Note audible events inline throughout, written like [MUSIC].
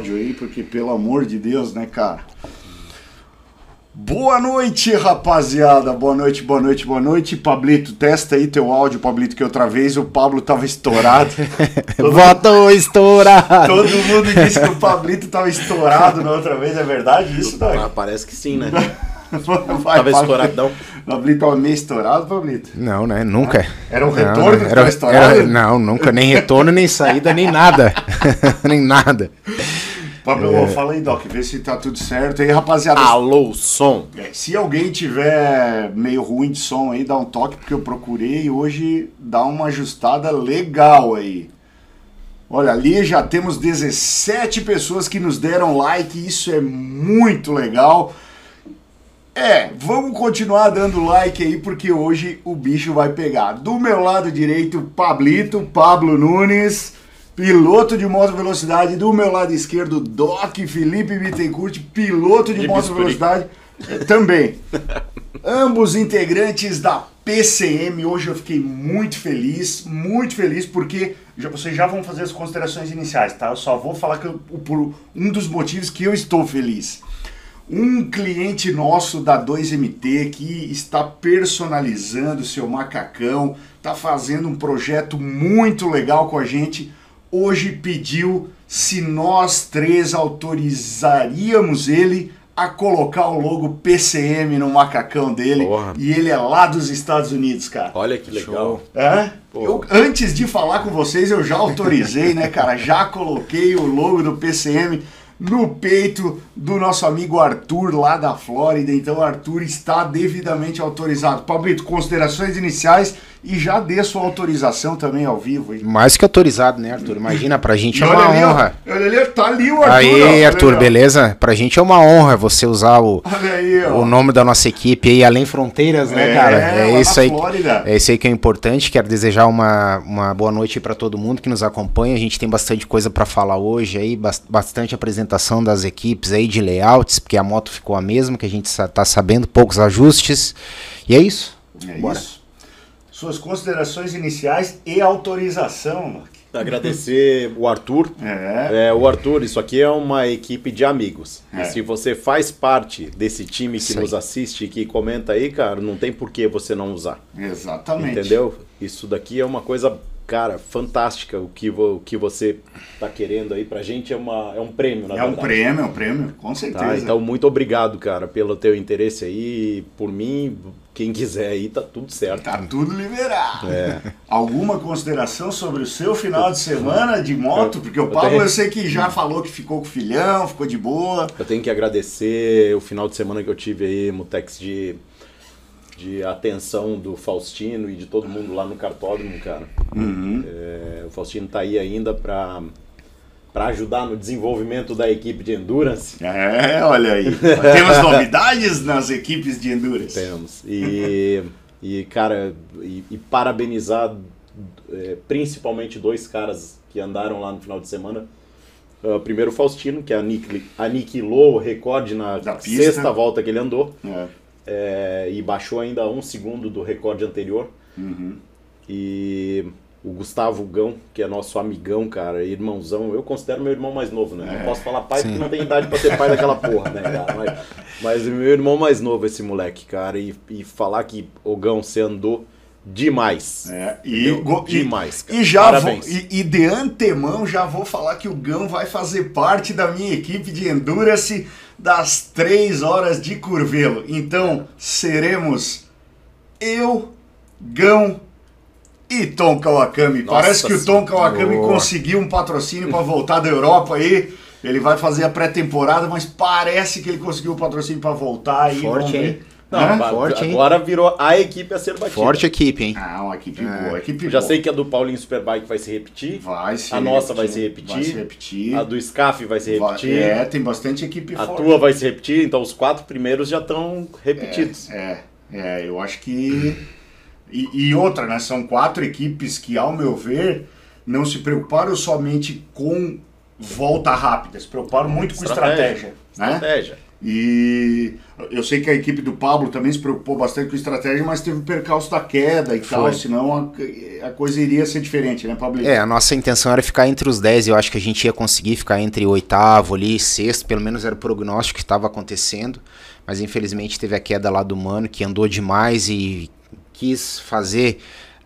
áudio aí, porque pelo amor de Deus, né, cara? Boa noite, rapaziada. Boa noite, boa noite, boa noite. Pablito, testa aí teu áudio, Pablito, que outra vez o Pablo tava estourado. [LAUGHS] Votou estourado. Todo mundo disse que o Pablito tava estourado na outra vez, é verdade isso, Doug? Ah, parece que sim, né? [LAUGHS] Vai, Tava Pablo. estouradão. Pablito tava meio estourado, Pablito? Não, né? Nunca. Era um Não, retorno que era- tava estourado? era- não, nunca. Nem retorno, nem saída, nem nada. [LAUGHS] nem nada. Pablo, É. fala aí, Doc, vê se tá tudo certo aí, rapaziada. Alô, som. É, Se alguém tiver meio ruim de som aí, dá um toque, porque eu procurei e hoje dá uma ajustada legal aí. Olha, ali já temos 17 pessoas que nos deram like, isso é muito legal. É, vamos continuar dando like aí, porque hoje o bicho vai pegar. Do meu lado direito, Pablito, Pablo Nunes, piloto de moto velocidade. Do meu lado esquerdo, Doc Felipe Bittencourt, piloto de, De moto bisturi. velocidade também. [LAUGHS] Ambos integrantes da PCM. Hoje eu fiquei muito feliz, muito feliz, porque já, vocês já vão fazer as considerações iniciais, tá? Eu só vou falar que eu- por um dos motivos que eu estou feliz. Um cliente nosso da 2MT que está personalizando seu macacão, está fazendo um projeto muito legal com a gente, hoje pediu se nós três autorizaríamos ele a colocar o logo PCM no macacão dele. Porra. E ele é lá dos Estados Unidos, cara. Olha que legal. É? Eu, antes de falar com vocês, eu já autorizei, né, cara? Já coloquei o logo do PCM no peito do nosso amigo Arthur lá da Flórida. Então, o Arthur está devidamente autorizado. Pablito, considerações iniciais e já dê sua autorização também ao vivo. hein? Mais que autorizado, né, Arthur? Imagina, pra gente E é olha uma ali, ó, honra. olha ali, tá ali o Arthur. ó. Aí, Olha Arthur, ó. beleza? Pra gente é uma honra você usar o, aí, ó. o nome da nossa equipe aí, Além Fronteiras, né, É, cara? É isso aí. Flórida. É isso aí que é importante. Quero desejar uma, uma boa noite pra todo mundo que nos acompanha. A gente tem bastante coisa pra falar hoje aí, bas- bastante apresentação das equipes aí de layouts, porque a moto ficou a mesma, que a gente tá sabendo, poucos ajustes. E é isso. É Bora. isso. Suas considerações iniciais e autorização, Mark. Agradecer o Arthur. É. É, o Arthur, isso aqui é uma equipe de amigos. É. E se você faz parte desse time que Isso aí. nos assiste e que comenta aí, cara, não tem por que você não usar. Exatamente. Entendeu? Isso daqui é uma coisa, cara, fantástica. O que, vo- o que você tá querendo aí pra gente é, uma, é um prêmio, na É um verdade. prêmio, é um prêmio, com certeza. Tá, então muito obrigado, cara, pelo teu interesse aí. Por mim, quem quiser aí, tá tudo certo. Tá tudo liberado. É. Alguma consideração sobre o seu final de semana de moto? Porque o eu Pablo tenho- eu sei que já falou que ficou com o filhão, ficou de boa. Eu tenho que agradecer o final de semana que eu tive aí, Mutex, de, de atenção do Faustino e de todo mundo lá no cartódromo, cara. Uhum. É, o Faustino tá aí ainda pra, pra ajudar no desenvolvimento da equipe de Endurance. É, olha aí. Temos novidades nas equipes de Endurance. Temos. E, e cara, e, e parabenizar é, principalmente dois caras que andaram lá no final de semana. Ah, primeiro o Faustino, que aniquil- aniquilou o recorde na sexta volta que ele andou. É. é, e baixou ainda um segundo do recorde anterior. Uhum. E o Gustavo Gão, que é nosso amigão, cara, irmãozão. Eu considero meu irmão mais novo, né? É. Não posso falar pai porque não tem idade pra ser pai daquela porra, né, cara? Mas, mas o meu irmão mais novo, esse moleque, cara. E, e falar que o Gão você andou demais. É, e, go- Demais, cara. E, já vou, e, e de antemão já vou falar que o Gão vai fazer parte da minha equipe de Endurance das três horas de Curvelo. Então seremos eu, Gão e Tom Kawakami. Nossa Parece que o Tom. Kawakami conseguiu um patrocínio para voltar da Europa aí. Ele vai fazer a pré-temporada, mas parece que ele conseguiu o patrocínio para voltar aí. Forte, hein? Não, Forte, hein? agora virou a equipe a ser batida. Forte equipe, hein? Ah, uma equipe É. boa, equipe já boa. sei que a do Paulinho Superbike vai se repetir. Vai se A nossa vai se repetir. Vai se repetir. A do SCAF vai se repetir. É, tem bastante equipe A forte. tua vai se repetir, então os quatro primeiros já estão repetidos. É, é, eu acho que. E, e outra, né? São quatro equipes que, ao meu ver, não se preocuparam somente com volta rápida, se preocuparam muito com Estratégia. estratégia. Né? Estratégia. E eu sei que a equipe do Pablo também se preocupou bastante com estratégia, mas teve o percalço da queda e Foi. tal, senão a, a, coisa iria ser diferente, né, Pablo? É, a nossa intenção era ficar entre os 10, eu acho que a gente ia conseguir ficar entre oitavo ali, sexto, pelo menos era o prognóstico que estava acontecendo, mas infelizmente teve a queda lá do Mano, que andou demais e quis fazer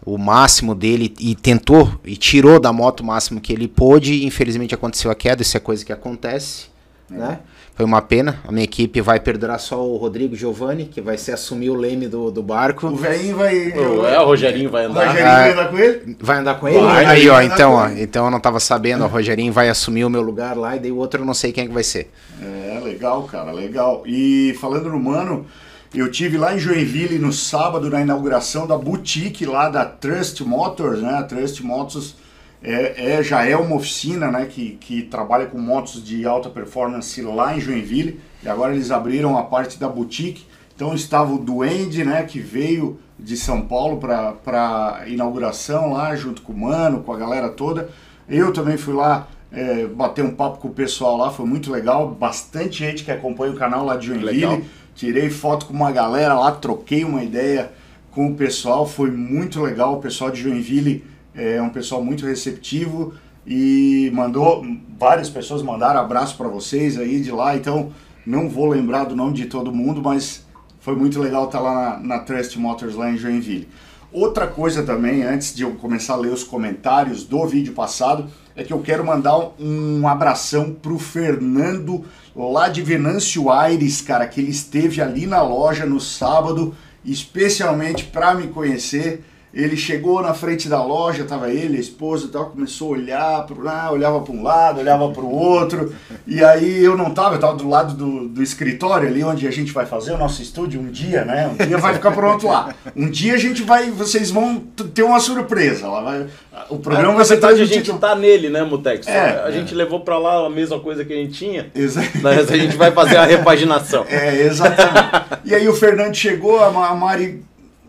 o máximo dele e tentou e tirou da moto o máximo que ele pôde, infelizmente aconteceu a queda, isso é coisa que acontece, é. né? Foi uma pena. A minha equipe vai perder só o Rodrigo Giovanni, que vai ser assumir o leme do, do barco. O velhinho vai. O, é, o Rogerinho vai andar. O Rogerinho vai andar com ele? Vai andar com ele? Vai, aí, ó, então, ó, então eu não tava sabendo. O Rogerinho vai assumir o meu lugar lá e daí o outro eu não sei quem é que vai ser. É, legal, cara, legal. E falando no Mano, eu tive lá em Joinville no sábado na inauguração da boutique lá da Trust Motors, né? A Trust Motors é, é, já é uma oficina né, que, que trabalha com motos de alta performance lá em Joinville. E agora eles abriram a parte da boutique. Então estava o Duende, né, que veio de São Paulo para a inauguração lá, junto com o Mano, com a galera toda. Eu também fui lá é, bater um papo com o pessoal lá, foi muito legal. Bastante gente que acompanha o canal lá de Joinville. Legal. Tirei foto com uma galera lá, troquei uma ideia com o pessoal, foi muito legal. O pessoal de Joinville é um pessoal muito receptivo e mandou várias pessoas mandaram abraço para vocês aí de lá, então não vou lembrar do nome de todo mundo, mas foi muito legal estar lá na, na Trust Motors lá em Joinville. Outra coisa também, antes de eu começar a ler os comentários do vídeo passado, é que eu quero mandar um abração pro Fernando lá de Venâncio Aires, cara, que ele esteve ali na loja no sábado, especialmente para me conhecer. Ele chegou na frente da loja, tava ele, a esposa e tal, começou a olhar, pro, ah, olhava para um lado, olhava para o outro, e aí eu não tava, eu tava do lado do, do escritório ali onde a gente vai fazer o nosso estúdio um dia, né? Um dia vai ficar pronto lá. Um dia a gente vai, vocês vão ter uma surpresa. Lá vai, o programa é, vai ser a gente tá nele, né, Mutex? É, a é. gente levou para lá a mesma coisa que a gente tinha. Exatamente. Mas a gente vai fazer a repaginação. [LAUGHS] É, exatamente. E aí o Fernando chegou, a Mari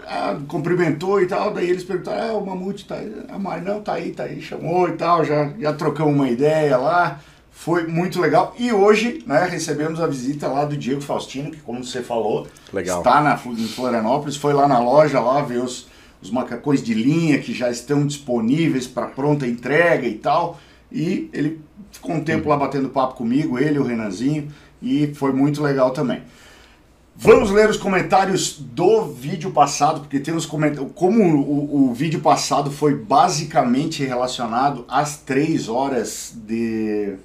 ah, cumprimentou e tal, daí eles perguntaram, ah, o Mamute tá aí, a Mari, não, tá aí, tá aí, chamou e tal, já, já trocamos uma ideia lá, foi muito legal. E hoje, né, recebemos a visita lá do Diego Faustino, que como você falou, legal. está na, em Florianópolis, foi lá na loja lá ver os, os macacões de linha que já estão disponíveis para pronta entrega e tal, e ele ficou um tempo lá batendo papo comigo, ele e o Renanzinho, e foi muito legal também. Vamos ler os comentários do vídeo passado, porque tem os comentários. Como o, o, vídeo passado foi basicamente relacionado às três horas de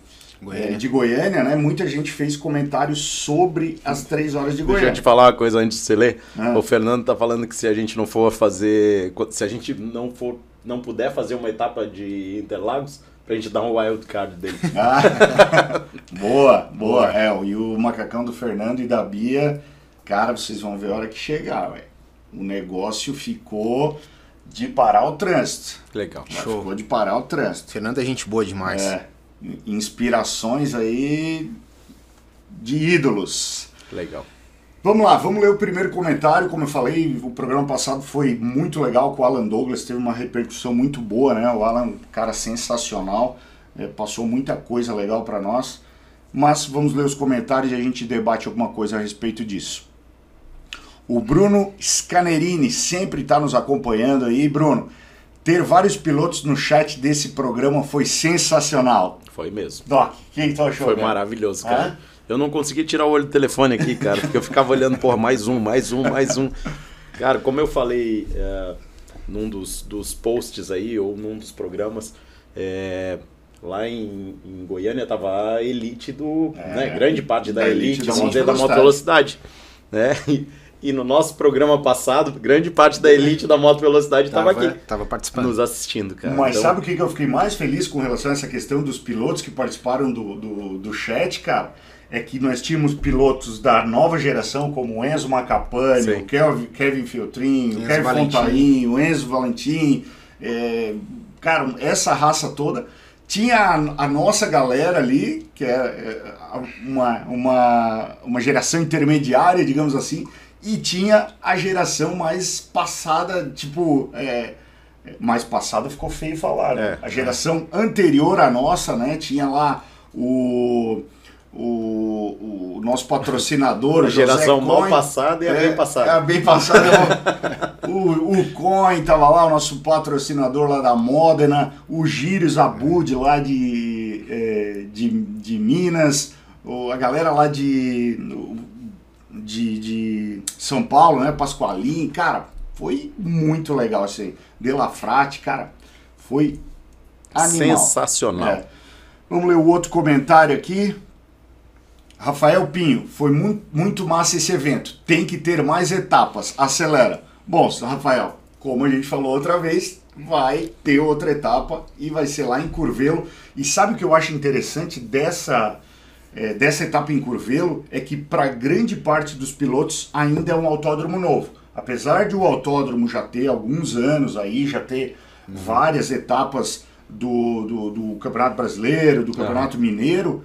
Goiânia. É, de Goiânia, né? Muita gente fez comentários sobre as três horas de Goiânia. Deixa eu te falar uma coisa antes de você ler. Ah. O Fernando tá falando que se a gente não for fazer. Se a gente não for. não puder fazer uma etapa de Interlagos, pra gente dar um wild card dele. Ah, [LAUGHS] boa, boa. É, e o macacão do Fernando e da Bia Cara, vocês vão ver a hora que chegar, ué. O negócio ficou de parar o trânsito. Legal. Show. Ficou de parar o trânsito. Fernando é gente boa demais. É. Inspirações aí de ídolos. Legal. Vamos lá, vamos ler o primeiro comentário. Como eu falei, o programa passado foi muito legal com o Alan Douglas, teve uma repercussão muito boa, né? O Alan, cara sensacional, é, passou muita coisa legal para nós. Mas vamos ler os comentários e a gente debate alguma coisa a respeito disso. O Bruno Scanerini sempre está nos acompanhando aí. Bruno, ter vários pilotos no chat desse programa foi sensacional. Foi mesmo. Doc, quem tá achou? Foi cara? maravilhoso, cara. Eu não consegui tirar o olho do telefone aqui, cara, porque eu ficava olhando por mais um, mais um, mais um. Cara, como eu falei é, num dos, dos posts aí, ou num dos programas, é, lá em, em, Goiânia tava a elite do. É, né, grande parte da, da elite, elite da, da moto velocidade. Né? E, e no nosso programa passado, grande parte da elite da moto velocidade estava aqui. Estava participando. Nos assistindo, cara. Mas então... sabe o que eu fiquei mais feliz com relação a essa questão dos pilotos que participaram do, do, do chat, cara? É que nós tínhamos pilotos da nova geração, como o Enzo Macapane, o Kevin, Kevin Filtrin, o Kevin Fontaine, o Enzo Valentim. É, cara, essa raça toda. Tinha a, a, nossa galera ali, que é, é uma, uma, uma geração intermediária, digamos assim, e tinha a geração mais passada, tipo, é, mais passada ficou feio falar, né? É, a geração é. anterior à nossa, né? Tinha lá o, o, o nosso patrocinador, [LAUGHS] a geração mal passada e a é, bem passada. É a bem passada. [LAUGHS] o, o Coin tava lá, o nosso patrocinador lá da Modena, o Gírios Abud lá de, é, de, de Minas, o, a galera lá de, de, de São Paulo, né? Pascoalim, cara, foi muito legal isso aí. De La Frate, cara, foi animal. Sensacional. É. Vamos ler o outro comentário aqui. Rafael Pinho, foi muito, muito massa esse evento. Tem que ter mais etapas. Acelera. Bom, Rafael, como a gente falou outra vez, vai ter outra etapa e vai ser lá em Curvelo. E sabe o que eu acho interessante dessa, é, dessa etapa em Curvelo? É que para grande parte dos pilotos ainda é um autódromo novo. Apesar de o autódromo já ter alguns anos aí, já ter uhum. várias etapas do, do, do, Campeonato Brasileiro, do Campeonato. Mineiro,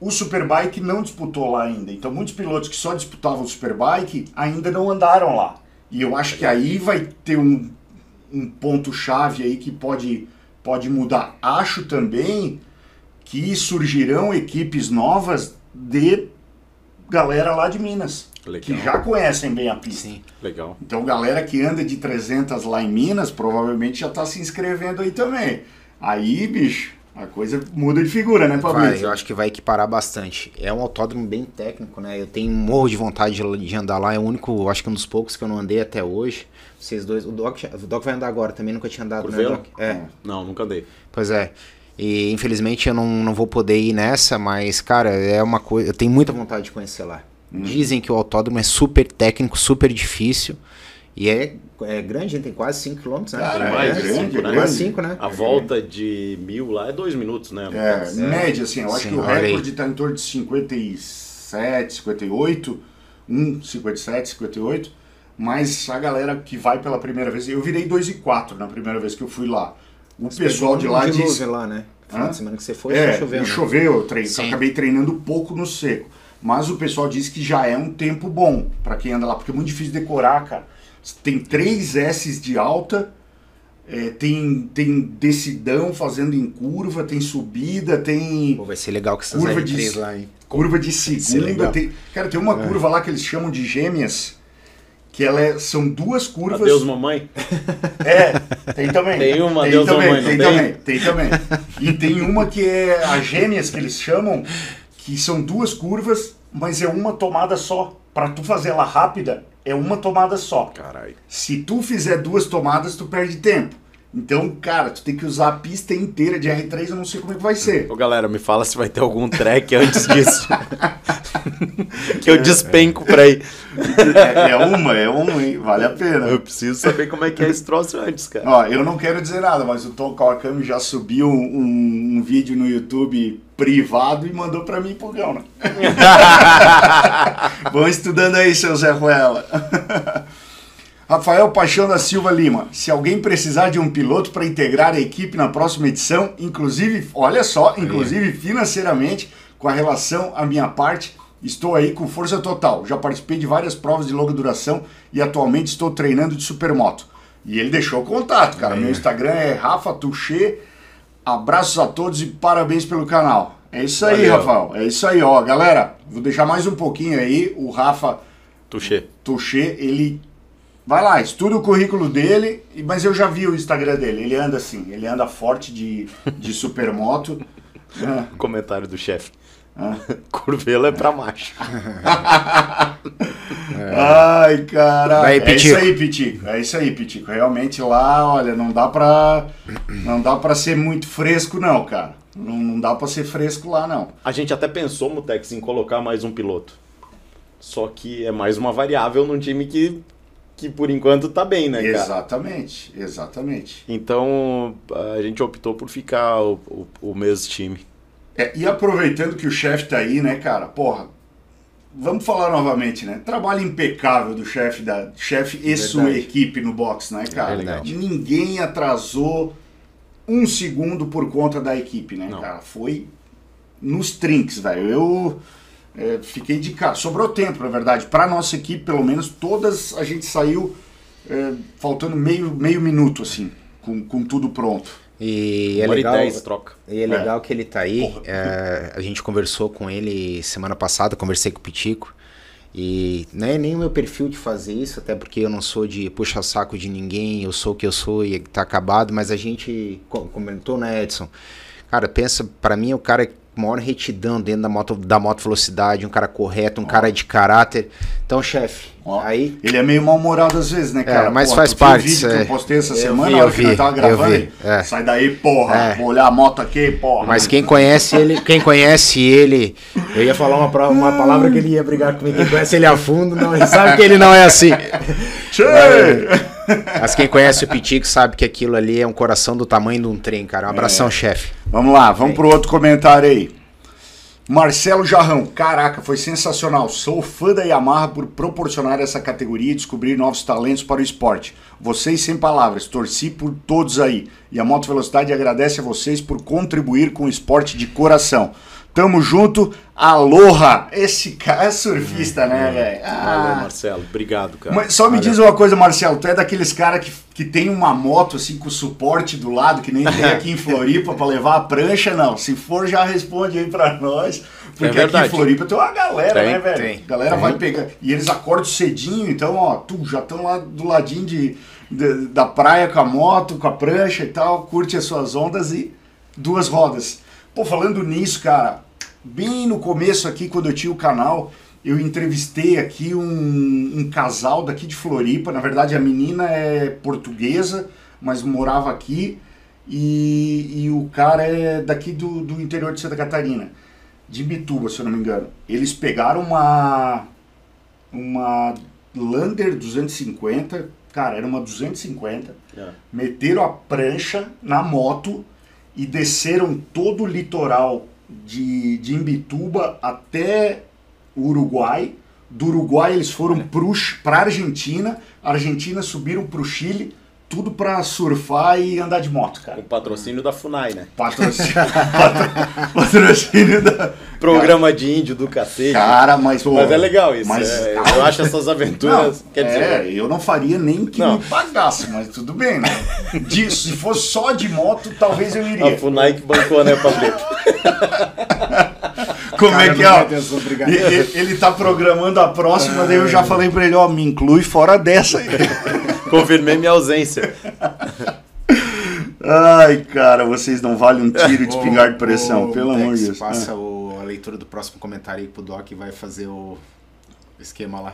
o Superbike não disputou lá ainda. Então, muitos pilotos que só disputavam o Superbike ainda não andaram lá. E eu acho que aí vai ter um, um ponto-chave aí que pode, pode mudar. Acho também que surgirão equipes novas de galera lá de Minas. Legal. Que já conhecem bem a pista. Sim. Legal. Então, galera que anda de 300 lá em Minas, provavelmente já está se inscrevendo aí também. Aí, bicho, a coisa muda de figura, né, Pablo? Eu acho que vai equiparar bastante. É um autódromo bem técnico, né? Eu tenho morro de vontade de, andar lá. É o único, acho que um dos poucos que eu não andei até hoje. Vocês dois. O Doc, o Doc vai andar agora, também nunca tinha andado, né, Doc? É. Não, nunca andei. Pois é. E infelizmente eu não, não vou poder ir nessa, mas, cara, é uma coisa. Eu tenho muita vontade de conhecer lá. Hum. Dizem que o autódromo é super técnico, super difícil. E é, é grande, tem quase 5 km, né? Cara, é, mais, é, grande, né? Quase 5, né? A volta de mil lá é 2 minutos, né? É, é, média, assim, eu acho Sim, que o recorde está em torno de 57, 58, 1, 57, 58. Mas a galera que vai pela primeira vez, eu virei 2 e 4 na primeira vez que eu fui lá. O você pessoal de lá disse. lá, né? Final de semana que você foi, é, choveu. Né? Choveu, treino, acabei treinando pouco no seco. Mas o pessoal disse que já é um tempo bom para quem anda lá, porque é muito difícil decorar, cara tem três S's de alta, é, tem, tem decidão fazendo em curva, tem subida, tem. Pô, vai ser legal que essas curva de, lá, hein? Curva de segunda. Tem, cara, tem uma é. curva lá que eles chamam de gêmeas. Que ela é, são duas curvas. Adeus, mamãe? É, tem também. Tem uma, tem Deus, também, mamãe, tem, tem também, tem também. E tem uma que é as gêmeas que eles chamam, que são duas curvas, mas é uma tomada só. Para tu fazer ela rápida, é uma tomada só. Caralho. Se tu fizer duas tomadas, tu perde tempo. Então, cara, tu tem que usar a pista inteira de R3, eu não sei como é que vai ser. Ô, galera, me fala se vai ter algum track antes disso. [LAUGHS] que eu despenco pra ir. É, é, uma, é uma, hein? Vale a pena. Eu preciso saber como é que é esse troço antes, cara. Ó, eu não quero dizer nada, mas o Tom Kawakami já subiu um, um vídeo no YouTube privado e mandou pra mim pro Gão, né? [LAUGHS] Vão estudando aí, seu Zé Ruela. Rafael Paixão da Silva Lima. Se alguém precisar de um piloto para integrar a equipe na próxima edição, inclusive, olha só, inclusive financeiramente, com a relação à minha parte, estou aí com força total. Já participei de várias provas de longa duração e atualmente estou treinando de supermoto. E ele deixou o contato, cara. É. Meu Instagram é Rafa Tuxê. Abraços a todos e parabéns pelo canal. É isso aí, Valeu. Rafael. É isso aí, ó. Galera, vou deixar mais um pouquinho aí. O Rafa Tuxê. Tuxê, ele Vai lá, estuda o currículo dele, mas eu já vi o Instagram dele. Ele anda assim, ele anda forte de, de supermoto. é. Comentário do chefe. Ah. [LAUGHS] Curvelo é pra macho. [LAUGHS] é. Ai, caralho. É isso aí, Pitico. É isso aí, Pitico. Realmente lá, olha, não dá pra. Não dá pra ser muito fresco, não, cara. Não, não dá pra ser fresco lá, não. A gente até pensou, Mutex, em colocar mais um piloto. Só que é mais uma variável num time que que por enquanto tá bem, né, cara? Exatamente, exatamente. Então a gente optou por ficar o, o, o mesmo time. É, e aproveitando que o chefe tá aí, né, cara, porra, vamos falar novamente, né? Trabalho impecável do chefe da chefe e sua equipe no box, né, cara? É Ninguém atrasou um segundo por conta da equipe, né, Não. cara? Foi nos trinks, velho. Eu é, fiquei de cara. Sobrou tempo, na verdade. Para nossa equipe, pelo menos, todas a gente saiu é, faltando meio, meio minuto, assim, com, com tudo pronto. E é e legal, troca. e é legal que ele tá aí. É, a gente conversou com ele semana passada, conversei com o Pitico. E não é nem o meu perfil de fazer isso, até porque eu não sou de puxar saco de ninguém, eu sou o que eu sou e tá acabado, mas a gente co- comentou, né, Edson? Cara, pensa, pra mim o cara maior retidão dentro da moto, da moto velocidade, um cara correto, um cara de caráter. Então, chefe, Ó, aí Ele é meio mal-humorado às vezes, né, cara? mas Pô, faz parte, vídeo é. que eu postei essa Eu semana, vi, na eu que vi, tava eu gravando. vi, é. Sai daí, porra. É. Vou olhar a moto aqui, porra. Mas quem conhece ele, quem conhece ele, eu ia falar uma, uma palavra que ele ia brigar comigo. Quem conhece ele a fundo, não, ele sabe que ele não é assim. [LAUGHS] Mas quem conhece o Pitico sabe que aquilo ali é um coração do tamanho de um trem, cara. Um abração, chefe. Vamos lá, vamos pro outro comentário aí. Marcelo Jarrão, caraca, foi sensacional. Sou fã da Yamaha por proporcionar essa categoria e descobrir novos talentos para o esporte. Vocês sem palavras, torci por todos aí. E a Moto Velocidade agradece a vocês por contribuir com o esporte de coração. Tamo junto, aloha! Esse cara é surfista, né, velho? Valeu, Ah. Marcelo. Obrigado, cara. Mas só me diz uma coisa, Marcelo, tu é daqueles caras que, que tem uma moto assim com suporte do lado, que nem tem [LAUGHS] aqui em Floripa pra levar a prancha, não. Se for, já responde aí pra nós. Porque aqui em. Floripa tem uma galera, Tem, né, velho? tem, A galera tem. vai pegar. E eles acordam cedinho, então, ó, tu já estão lá do ladinho de, de- da praia com a moto, com a prancha e tal, curte as suas ondas e duas rodas. Pô, falando nisso, cara, bem no começo aqui, quando eu tinha o canal, eu entrevistei aqui um, um casal daqui de Floripa. Na verdade, a menina é portuguesa, mas morava aqui. E, e o cara é daqui do, do interior de Santa Catarina, de Bituba, se eu não me engano. Eles pegaram uma, uma Lander 250, cara, era uma 250 É. meteram a prancha na moto e desceram todo o litoral de, de Imbituba até o Uruguai. Do Uruguai eles foram para a Argentina, a Argentina subiram para o Chile, tudo para surfar e andar de moto, O cara. patrocínio da FUNAI, né? Patrocínio, [LAUGHS] patro- patrocínio da... Programa de índio do cacete. Cara, mas... ô, Mas é legal isso. mas- é, eu acho essas aventuras. Não, quer dizer, é, eu não faria nem que Não. me pagasse, mas tudo bem, né? De- se fosse só de moto, talvez eu a iria. FUNAI que bancou, né, Pablito? [LAUGHS] Como é Cara, que é? ó? vai ter essa brincadeira. E- e- Ele tá programando a próxima, daí eu já falei pra ele, ó, me inclui fora dessa aí. [LAUGHS] Confirmei minha ausência. Ai, cara, vocês não valem um tiro de espingarda de pressão, Ô, pelo amor de Deus. Passa Ah. o- a leitura do próximo comentário aí pro Doc e vai fazer o esquema lá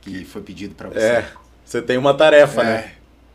que foi pedido pra você. É, você tem uma tarefa, É. né?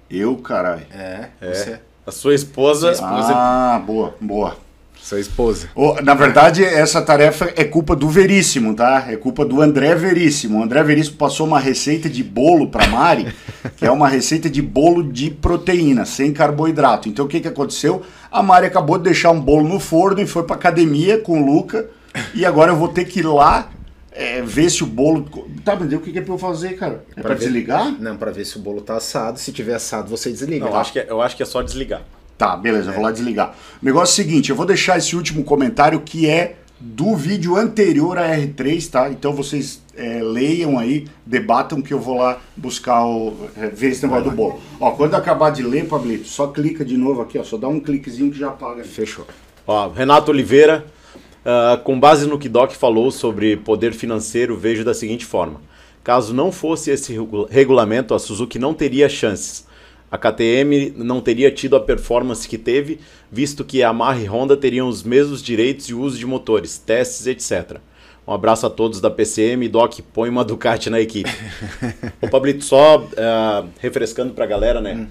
Eu, caralho. É, É. você, A sua esposa. Ah, boa, boa. Sua esposa. Ô, na verdade, essa tarefa é culpa do Veríssimo, tá? É culpa do André Veríssimo. O André Veríssimo passou uma receita de bolo pra Mari, que é uma receita de bolo de proteína, sem carboidrato. Então, o que, que aconteceu? A Mari acabou de deixar um bolo no forno e foi pra academia com o Luca. E agora eu vou ter que ir lá é, ver se o bolo... Tá, mas o que, que é pra eu fazer, cara? É pra ver- desligar? Não, pra ver se o bolo tá assado. Se tiver assado, você desliga. Não, acho que, é- eu acho que é só desligar. Tá, beleza, eu vou lá desligar. O negócio é o seguinte, eu vou deixar esse último comentário que é do vídeo anterior a R3, tá? Então vocês é, leiam aí, debatam que eu vou lá buscar o. é, ver esse negócio do bolo. Ó, quando acabar de ler, Pablito, só clica de novo aqui, ó. Só dá um cliquezinho que já apaga. Fechou. Ó, Renato Oliveira, ah, com base no que Doc falou sobre poder financeiro, vejo da seguinte forma: caso não fosse esse regu- regulamento, a Suzuki não teria chances. A KTM não teria tido a performance que teve, visto que a Yamaha e Honda teriam os mesmos direitos de uso de motores, testes, etc. Um abraço a todos da PCM. Doc, põe uma Ducati na equipe. [LAUGHS] Ô, Pablito, só ah, refrescando pra galera, né?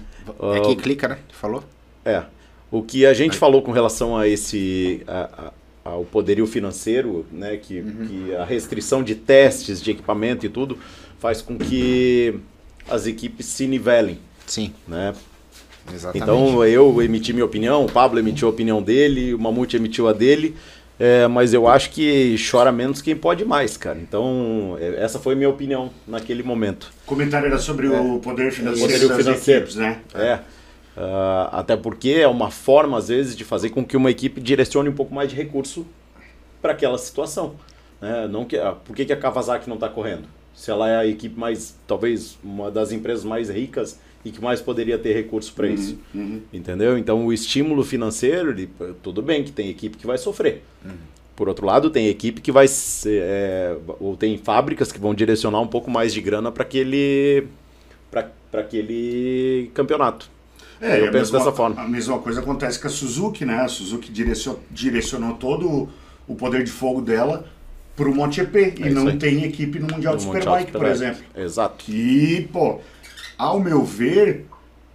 É aqui, clica, né? Falou? É. O que a gente falou com relação a esse a- a- ao poderio financeiro, né, que, que a restrição de testes de equipamento e tudo faz com que as equipes se nivelem, Sim, né? exatamente. Então eu emiti minha opinião, o Pablo emitiu a opinião dele, o Mamute emitiu a dele, é, mas eu acho que chora menos quem pode mais, cara. Então é, essa foi minha opinião naquele momento. O comentário era sobre o poder financeiro Poderio das financeiro. equipes, né? É. Ah, até porque é uma forma, às vezes, de fazer com que uma equipe direcione um pouco mais de recurso para aquela situação. né? Não que, ah, por que, que a Kawasaki não está correndo? Se ela é a equipe mais, talvez, uma das empresas mais ricas e que mais poderia ter recurso para Uhum, isso. Entendeu? Então o estímulo financeiro, ele, tudo bem que tem equipe que vai sofrer. Por outro lado, tem equipe que vai ser, é, ou tem fábricas que vão direcionar um pouco mais de grana para aquele para aquele campeonato. É, Eu penso mesma- dessa forma. A mesma coisa acontece com a Suzuki, né? A Suzuki direcionou, direcionou todo o poder de fogo dela pro MotoGP É e não aí. tem equipe no Mundial de No Mundial Superbike, por Superbike. exemplo. Exato. Que, pô, ao meu ver,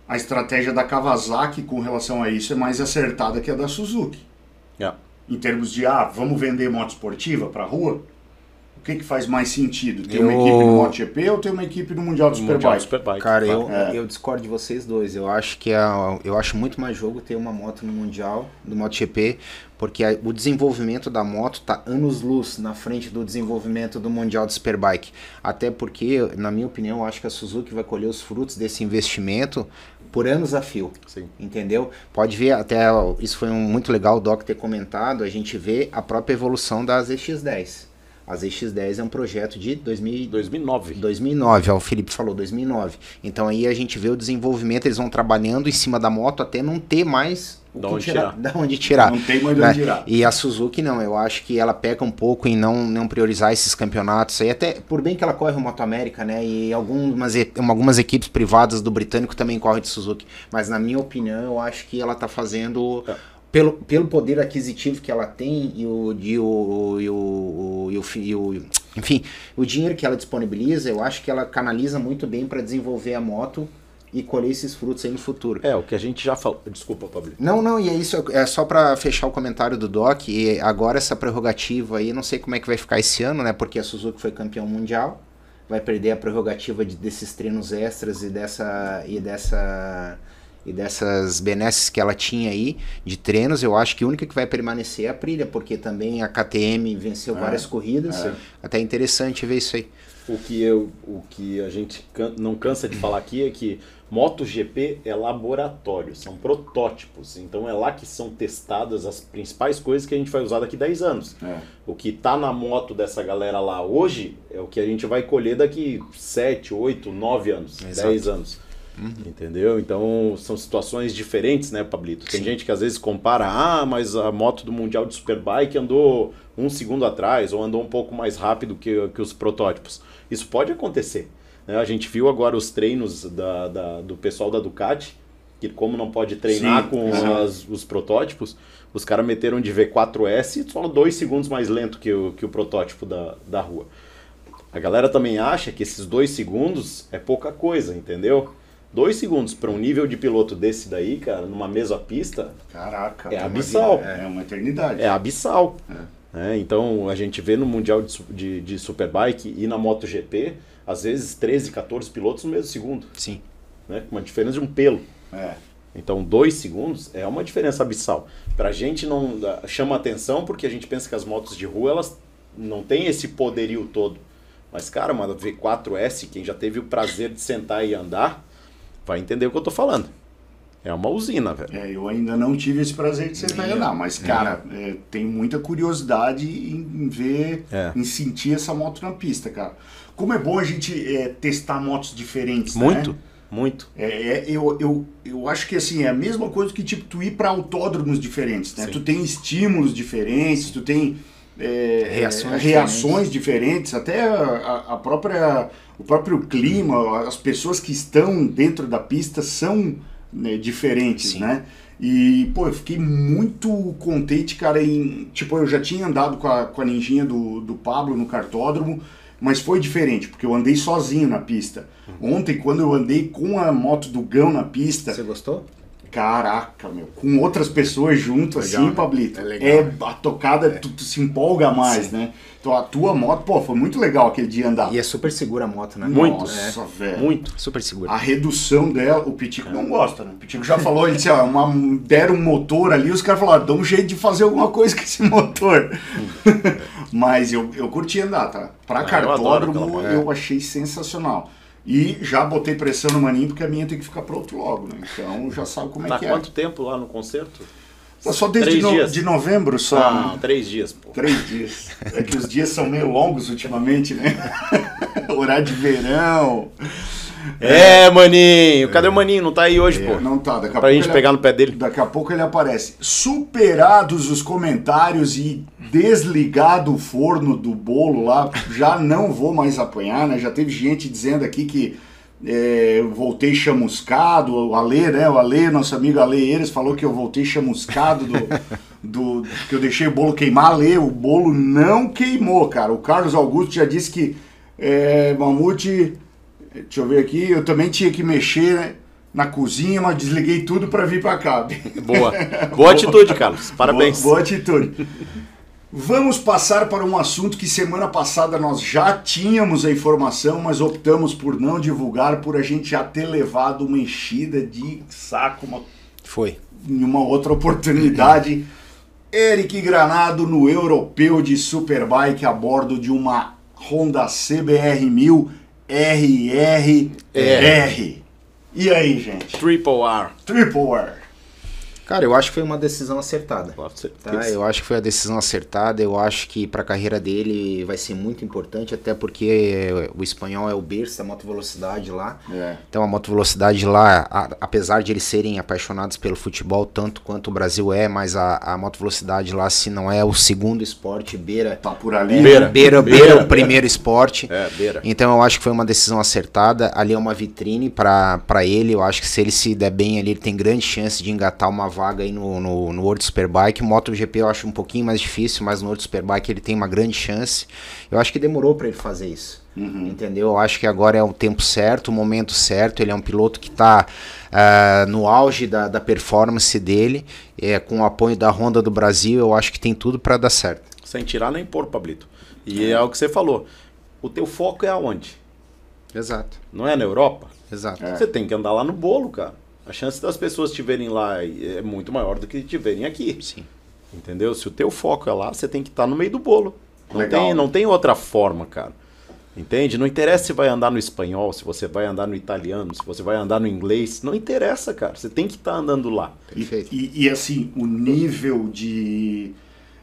a estratégia da Kawasaki com relação a isso é mais acertada que a da Suzuki. É. Em termos de, ah, vamos vender moto esportiva pra rua? O que, que faz mais sentido? Ter uma Eu- equipe no MotoGP ou ter uma equipe no Mundial de No Mundial Superbike? de Superbike. Cara, eu, É. eu discordo de vocês dois. Eu acho que é, eu acho muito mais jogo ter uma moto no Mundial do MotoGP, porque a- o desenvolvimento da moto tá anos-luz na frente do desenvolvimento do Mundial de Superbike. Até porque, na minha opinião, eu acho que a Suzuki vai colher os frutos desse investimento por anos a fio. Sim. Entendeu? Pode ver, até isso foi um, muito legal o Doc ter comentado, a gente vê a própria evolução da ZX10. A ZX10 é um projeto de 2000, 2009. 2009, ó, o Felipe falou 2009. Então aí a gente vê o desenvolvimento, eles vão trabalhando em cima da moto até não ter mais o Da que onde tirar, tirar. [LAUGHS] da onde tirar. Não tem mais de né? onde tirar. E a Suzuki não, eu acho que ela peca um pouco em não, não priorizar esses campeonatos aí, até por bem que ela corre o Moto América, né? E algumas, algumas equipes privadas do britânico também correm de Suzuki. Mas na minha opinião, eu acho que ela tá fazendo. É. Pelo, pelo poder aquisitivo que ela tem e o, e o, e o, e o, e o- enfim, o dinheiro que ela disponibiliza, eu acho que ela canaliza muito bem para desenvolver a moto e colher esses frutos aí no futuro. É, o que a gente já falou. Desculpa, Pablo. Não, não, e é isso, é só pra fechar o comentário do Doc, e agora essa prerrogativa aí, não sei como é que vai ficar esse ano, né, porque a Suzuki foi campeão mundial, vai perder a prerrogativa de, desses treinos extras e dessa e dessa e dessas benesses que ela tinha aí de treinos, eu acho que a única que vai permanecer é a Aprilia, porque também a KTM venceu É, várias corridas, é. até interessante ver isso aí. O que, eu, o que a gente can- não cansa de falar aqui é que MotoGP é laboratório, são protótipos. Então é lá que são testadas as principais coisas que a gente vai usar daqui 10 anos. É. O que tá na moto dessa galera lá hoje é o que a gente vai colher daqui 7, 8, 9 anos, Exato. 10 anos. Entendeu? Então são situações diferentes, né, Pablito? Tem Sim. gente que às vezes compara, ah, mas a moto do Mundial de Superbike andou um segundo atrás, ou andou um pouco mais rápido que, que os protótipos. Isso pode acontecer. né? A gente viu agora os treinos da, da- do pessoal da Ducati, que como não pode treinar Sim, com as- os protótipos, os caras meteram de V4S só dois segundos mais lento que o, que o protótipo da, da rua. A galera também acha que esses dois segundos é pouca coisa, entendeu? Dois segundos para um nível de piloto desse daí, cara, numa mesma pista, Caraca. É abissal. É uma eternidade. é abissal. né? Então a gente vê no Mundial de, de, de Superbike e na MotoGP, às vezes 13, 14 pilotos no mesmo segundo, Sim. né? com uma diferença de um pelo. É. Então, dois segundos é uma diferença abissal. Pra gente não dá- chama atenção porque a gente pensa que as motos de rua elas não têm esse poderio todo. Mas, cara, uma V4S, quem já teve o prazer de sentar e andar, vai entender o que eu tô falando. É uma usina, velho. É, eu ainda não tive esse prazer de sentar e andar, mas, cara, é, tem muita curiosidade em, ver, É. em sentir essa moto na pista, cara. Como é bom a gente é, testar motos diferentes, Muito, né? muito. É, é, eu, eu, eu acho que assim, é a mesma coisa que tipo tu ir para autódromos diferentes, né? Sim. Tu tem estímulos diferentes, tu tem é, Reações reações diferentes, até a, a própria o próprio clima, as pessoas que estão dentro da pista são né, diferentes, Sim. né? E, pô, eu fiquei muito contente, cara, em... Tipo, eu já tinha andado com a, com a ninjinha do, do Pablo no cartódromo, mas foi diferente, porque eu andei sozinho na pista. Ontem, quando eu andei com a moto do Gão na pista, Você gostou? Caraca, meu, com outras pessoas junto, Legal, assim, né? Pablito, É é, legal, a tocada, tu, tu se empolga mais, né? Então a tua moto, pô, foi muito legal aquele dia andar. E é super segura a moto, né? Muito. Nossa, É, velho. Muito. super segura. A redução dela, o Pitico não gosta, né? O Pitico já falou, ele disse, ó, uma, deram um motor ali, os caras falaram, dá um jeito de fazer alguma coisa com esse motor. [LAUGHS] Mas eu, eu curti andar, tá? Pra Ah, eu adoro cartódromo eu, moto. achei sensacional. E já botei pressão no maninho, porque a minha tem que ficar pronto logo, né? Então já sabe como Tá é que quanto tempo lá no concerto? é. Tá só desde no- de novembro só. Ah, né? três dias, pô. Três dias. É que os dias são meio longos ultimamente, né? [LAUGHS] Horário de verão. É, maninho. Cadê o maninho? Não tá aí hoje, pô. Não tá, daqui a Pra pouco gente ele- pegar no pé dele. Daqui a pouco ele aparece. Superados os comentários e desligado o forno do bolo lá, já não vou mais apanhar, né? Já teve gente dizendo aqui que é, eu voltei chamuscado, o Ale, né? O Ale, nosso amigo Ale Eires, falou que eu voltei chamuscado do, do- que eu deixei o bolo queimar. Ale, o bolo não queimou, cara. O Carlos Augusto já disse que é, Mamute, deixa eu ver aqui, eu também tinha que mexer né, na cozinha, mas desliguei tudo para vir para cá. [LAUGHS] Boa. [LAUGHS] Boa atitude, Carlos. Parabéns. Boa, boa atitude. Vamos passar para um assunto que semana passada nós já tínhamos a informação, mas optamos por não divulgar, por a gente já ter levado uma enchida de saco uma- Foi. em uma outra oportunidade. [LAUGHS] Eric Granado no Europeu de Superbike a bordo de uma Honda CBR 1000 RRR. E aí, gente? Triple R. Triple R. Cara, eu acho que foi uma decisão acertada. Tá, eu acho que foi a decisão acertada. Eu acho que para a carreira dele vai ser muito importante, até porque o espanhol é o berço da moto velocidade lá. É. Então a moto velocidade lá, a- apesar de eles serem apaixonados pelo futebol tanto quanto o Brasil é, mas a, a moto velocidade lá, se não é o segundo esporte, beira Tá por ali. Beira. né? beira, beira, Beira. o primeiro esporte. É, beira. Então eu acho que foi uma decisão acertada. Ali é uma vitrine para ele. Eu acho que se ele se der bem ali, ele tem grande chance de engatar uma vaga aí no, no, no World Superbike. MotoGP eu acho um pouquinho mais difícil, mas no World Superbike ele tem uma grande chance. Eu acho que demorou para ele fazer isso. Entendeu? Eu acho que agora é o tempo certo, o momento certo. Ele é um piloto que está no auge da, da performance dele, é, com o apoio da Honda do Brasil. Eu acho que tem tudo para dar certo. Sem tirar nem pôr, Pablito. E é. o que você falou. O teu foco é aonde? Exato, Não é na Europa? exato. É. Você tem que andar lá no bolo, cara. A chance das pessoas estiverem lá é muito maior do que estiverem aqui. Sim. Entendeu? Se o teu foco é lá, você tem que estar no meio do bolo. Não Legal. tem, não tem outra forma, cara. Entende? Não interessa se vai andar no espanhol, se você vai andar no italiano, se você vai andar no inglês. Não interessa, cara. Você tem que estar andando lá. E, Perfeito. e- e, assim, o nível de,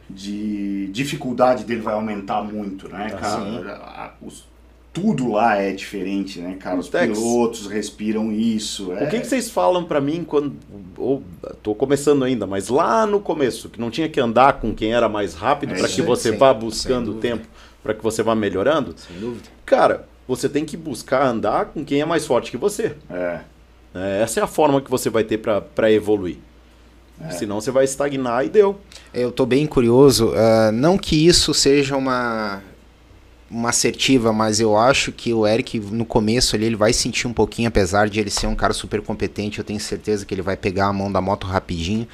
de dificuldade dele vai aumentar muito, né, Ah, cara? sim. A- os- tudo lá é diferente, né, cara? Os Tex. pilotos respiram isso. é- O que, que vocês falam pra mim quando. Ou, tô começando ainda, mas lá no começo, que não tinha que andar com quem era mais rápido É para que você sim, vá sem buscando tempo, para que você vá melhorando? Sem dúvida. Cara, você tem que buscar andar com quem é mais forte que você. É, É, essa é a forma que você vai ter para evoluir. Senão você vai estagnar e deu. Eu tô bem curioso, ah, não que isso seja uma uma assertiva, mas eu acho que o Eric no começo ali ele vai sentir um pouquinho, apesar de ele ser um cara super competente, eu tenho certeza que ele vai pegar a mão da moto rapidinho.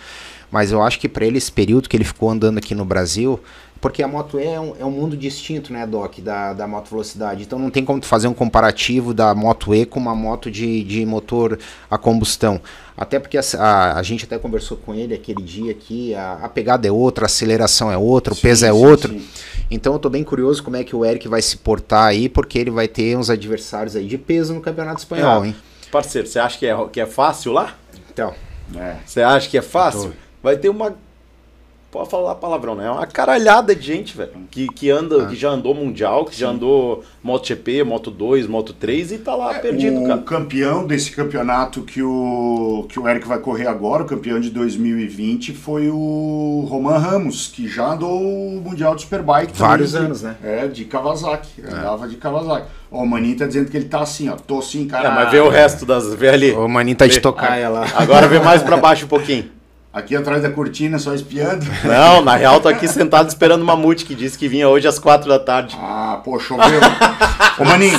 Mas eu acho que para ele esse período que ele ficou andando aqui no Brasil, porque a moto é um, é um mundo distinto, né, Doc, da, da moto velocidade. Então não tem como tu fazer um comparativo da moto E com uma moto de, de motor a combustão. Até porque a, a, a gente até conversou com ele aquele dia aqui, a, a pegada é outra, a aceleração é outra, o Sim, peso é sim, outro. sim. Então eu tô bem curioso como é que o Eric vai se portar aí, porque ele vai ter uns adversários aí de peso no Campeonato Espanhol, hein? Parceiro, você acha que é, que é fácil lá? Então, É. Você acha que é fácil? Vai ter uma. Pode falar palavrão, né? Uma caralhada de gente, velho. Que, que anda, Ah. que já andou Mundial, que já andou MotoGP, Moto 2, Moto 3 e tá lá perdido, o cara. campeão desse campeonato que o, que o Eric vai correr agora, o campeão de 2020, foi o Roman Ramos, que já andou o Mundial de Superbike. também Vários de- anos, né? É, de Kawasaki. Andava de Kawasaki. Ó, o Maninho tá dizendo que ele tá assim, ó. Tô assim, cara. É, mas vê o resto das. Vê ali. o Maninho tá de Vê. tocaia lá. Agora vê mais pra [LAUGHS] baixo um pouquinho. Aqui atrás da cortina, só espiando. [LAUGHS] Não, na real, tô aqui sentado esperando uma multi que disse que vinha hoje às 4 da tarde. Ah, pô, choveu. Ô, Maninho.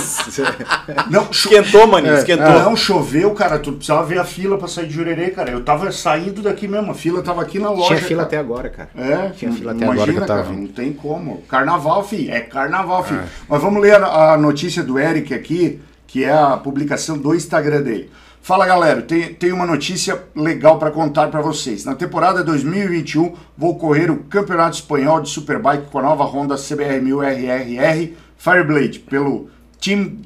Não, cho... Esquentou, maninho, É, esquentou. Não, choveu, cara. Tu precisava ver a fila pra sair de Jurerê, cara. Eu tava saindo daqui mesmo. A fila tava aqui na loja. Tinha fila cara. até agora, cara. É, Tinha fila até imagina, agora que eu tava cara, vindo. Não tem como. Carnaval, fi. É carnaval, fi. Mas vamos ler a, a notícia do Eric aqui, que é a publicação do Instagram dele. Fala galera, tem, tem uma notícia legal para contar para vocês. Na temporada 2021 vou correr o Campeonato Espanhol de Superbike com a nova Honda CBR1000 RRR Fireblade pelo Team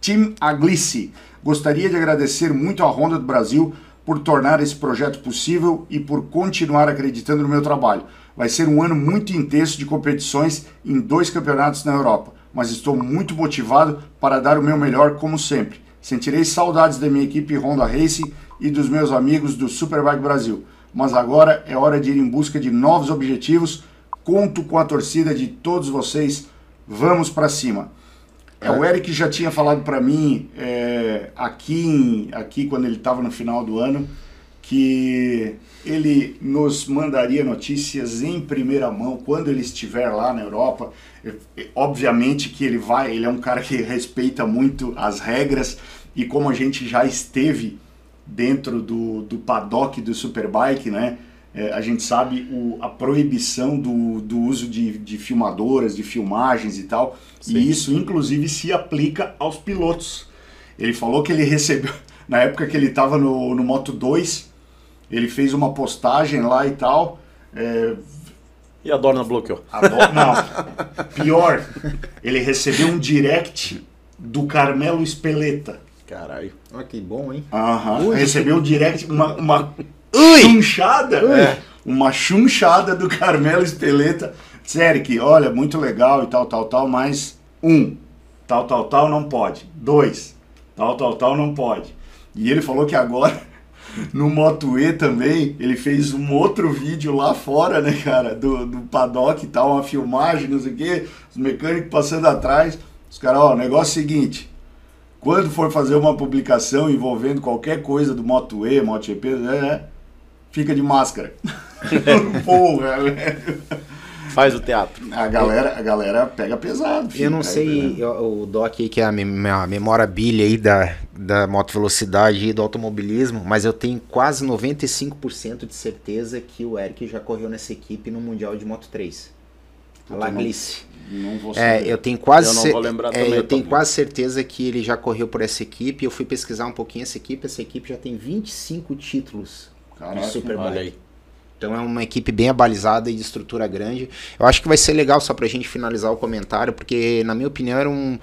Team Aglice. Gostaria de agradecer muito à Honda do Brasil por tornar esse projeto possível e por continuar acreditando no meu trabalho. Vai ser um ano muito intenso de competições em dois campeonatos na Europa, mas estou muito motivado para dar o meu melhor como sempre. Sentirei saudades da minha equipe Honda Racing e dos meus amigos do Superbike Brasil. Mas agora é hora de ir em busca de novos objetivos. Conto com a torcida de todos vocês. Vamos para cima. É, o Eric já tinha falado para mim é, aqui, aqui quando ele estava no final do ano que ele nos mandaria notícias em primeira mão quando ele estiver lá na Europa. É, é, Obviamente que ele vai, ele é um cara que respeita muito as regras e como a gente já esteve dentro do, do paddock do Superbike, né? é, a gente sabe o, a proibição do, do uso de, de filmadoras, de filmagens e tal, Sim. e isso inclusive se aplica aos pilotos. Ele falou que ele recebeu, [LAUGHS] na época que ele estava no, no Moto 2, ele fez uma postagem lá e tal. é, E a Dorna bloqueou. ado- não, pior, ele recebeu um direct do Carmelo Espeleta. Caralho. Olha que bom, hein? Aham, recebeu um direct, uma, uma Ui! chunchada, é, uma chunchada do Carmelo Espeleta. Sério que, olha, muito legal e tal, tal, tal, mas um, tal, tal, tal não pode. Dois, tal, tal, tal não pode. E ele falou que agora, no Moto E também, ele fez um outro vídeo lá fora, né, cara, do, do paddock e tal, uma filmagem, não sei o quê, os mecânicos passando atrás. Os caras, ó, o negócio é o seguinte, quando for fazer uma publicação envolvendo qualquer coisa do Moto E, MotoGP, é, fica de máscara. [LAUGHS] Porra, velho. Faz o teatro. A galera, a galera pega pesado. filho, Eu não sei, pesado. eu- o Doc aí, que é a, mem- a memorabilia aí da, da moto velocidade e do automobilismo, mas eu tenho quase 95% de certeza que o Eric já correu nessa equipe no Mundial de Moto 3. A Laglice. Não vou É, eu tenho quase Eu não cer- vou lembrar é, também, eu tenho quase certeza que ele já correu por essa equipe. Eu fui pesquisar um pouquinho essa equipe. Essa equipe já tem 25 títulos Caraca, de Superbike. Então é uma equipe bem abalizada e de estrutura grande. Eu acho que vai ser legal só pra gente finalizar o comentário, porque na minha opinião era um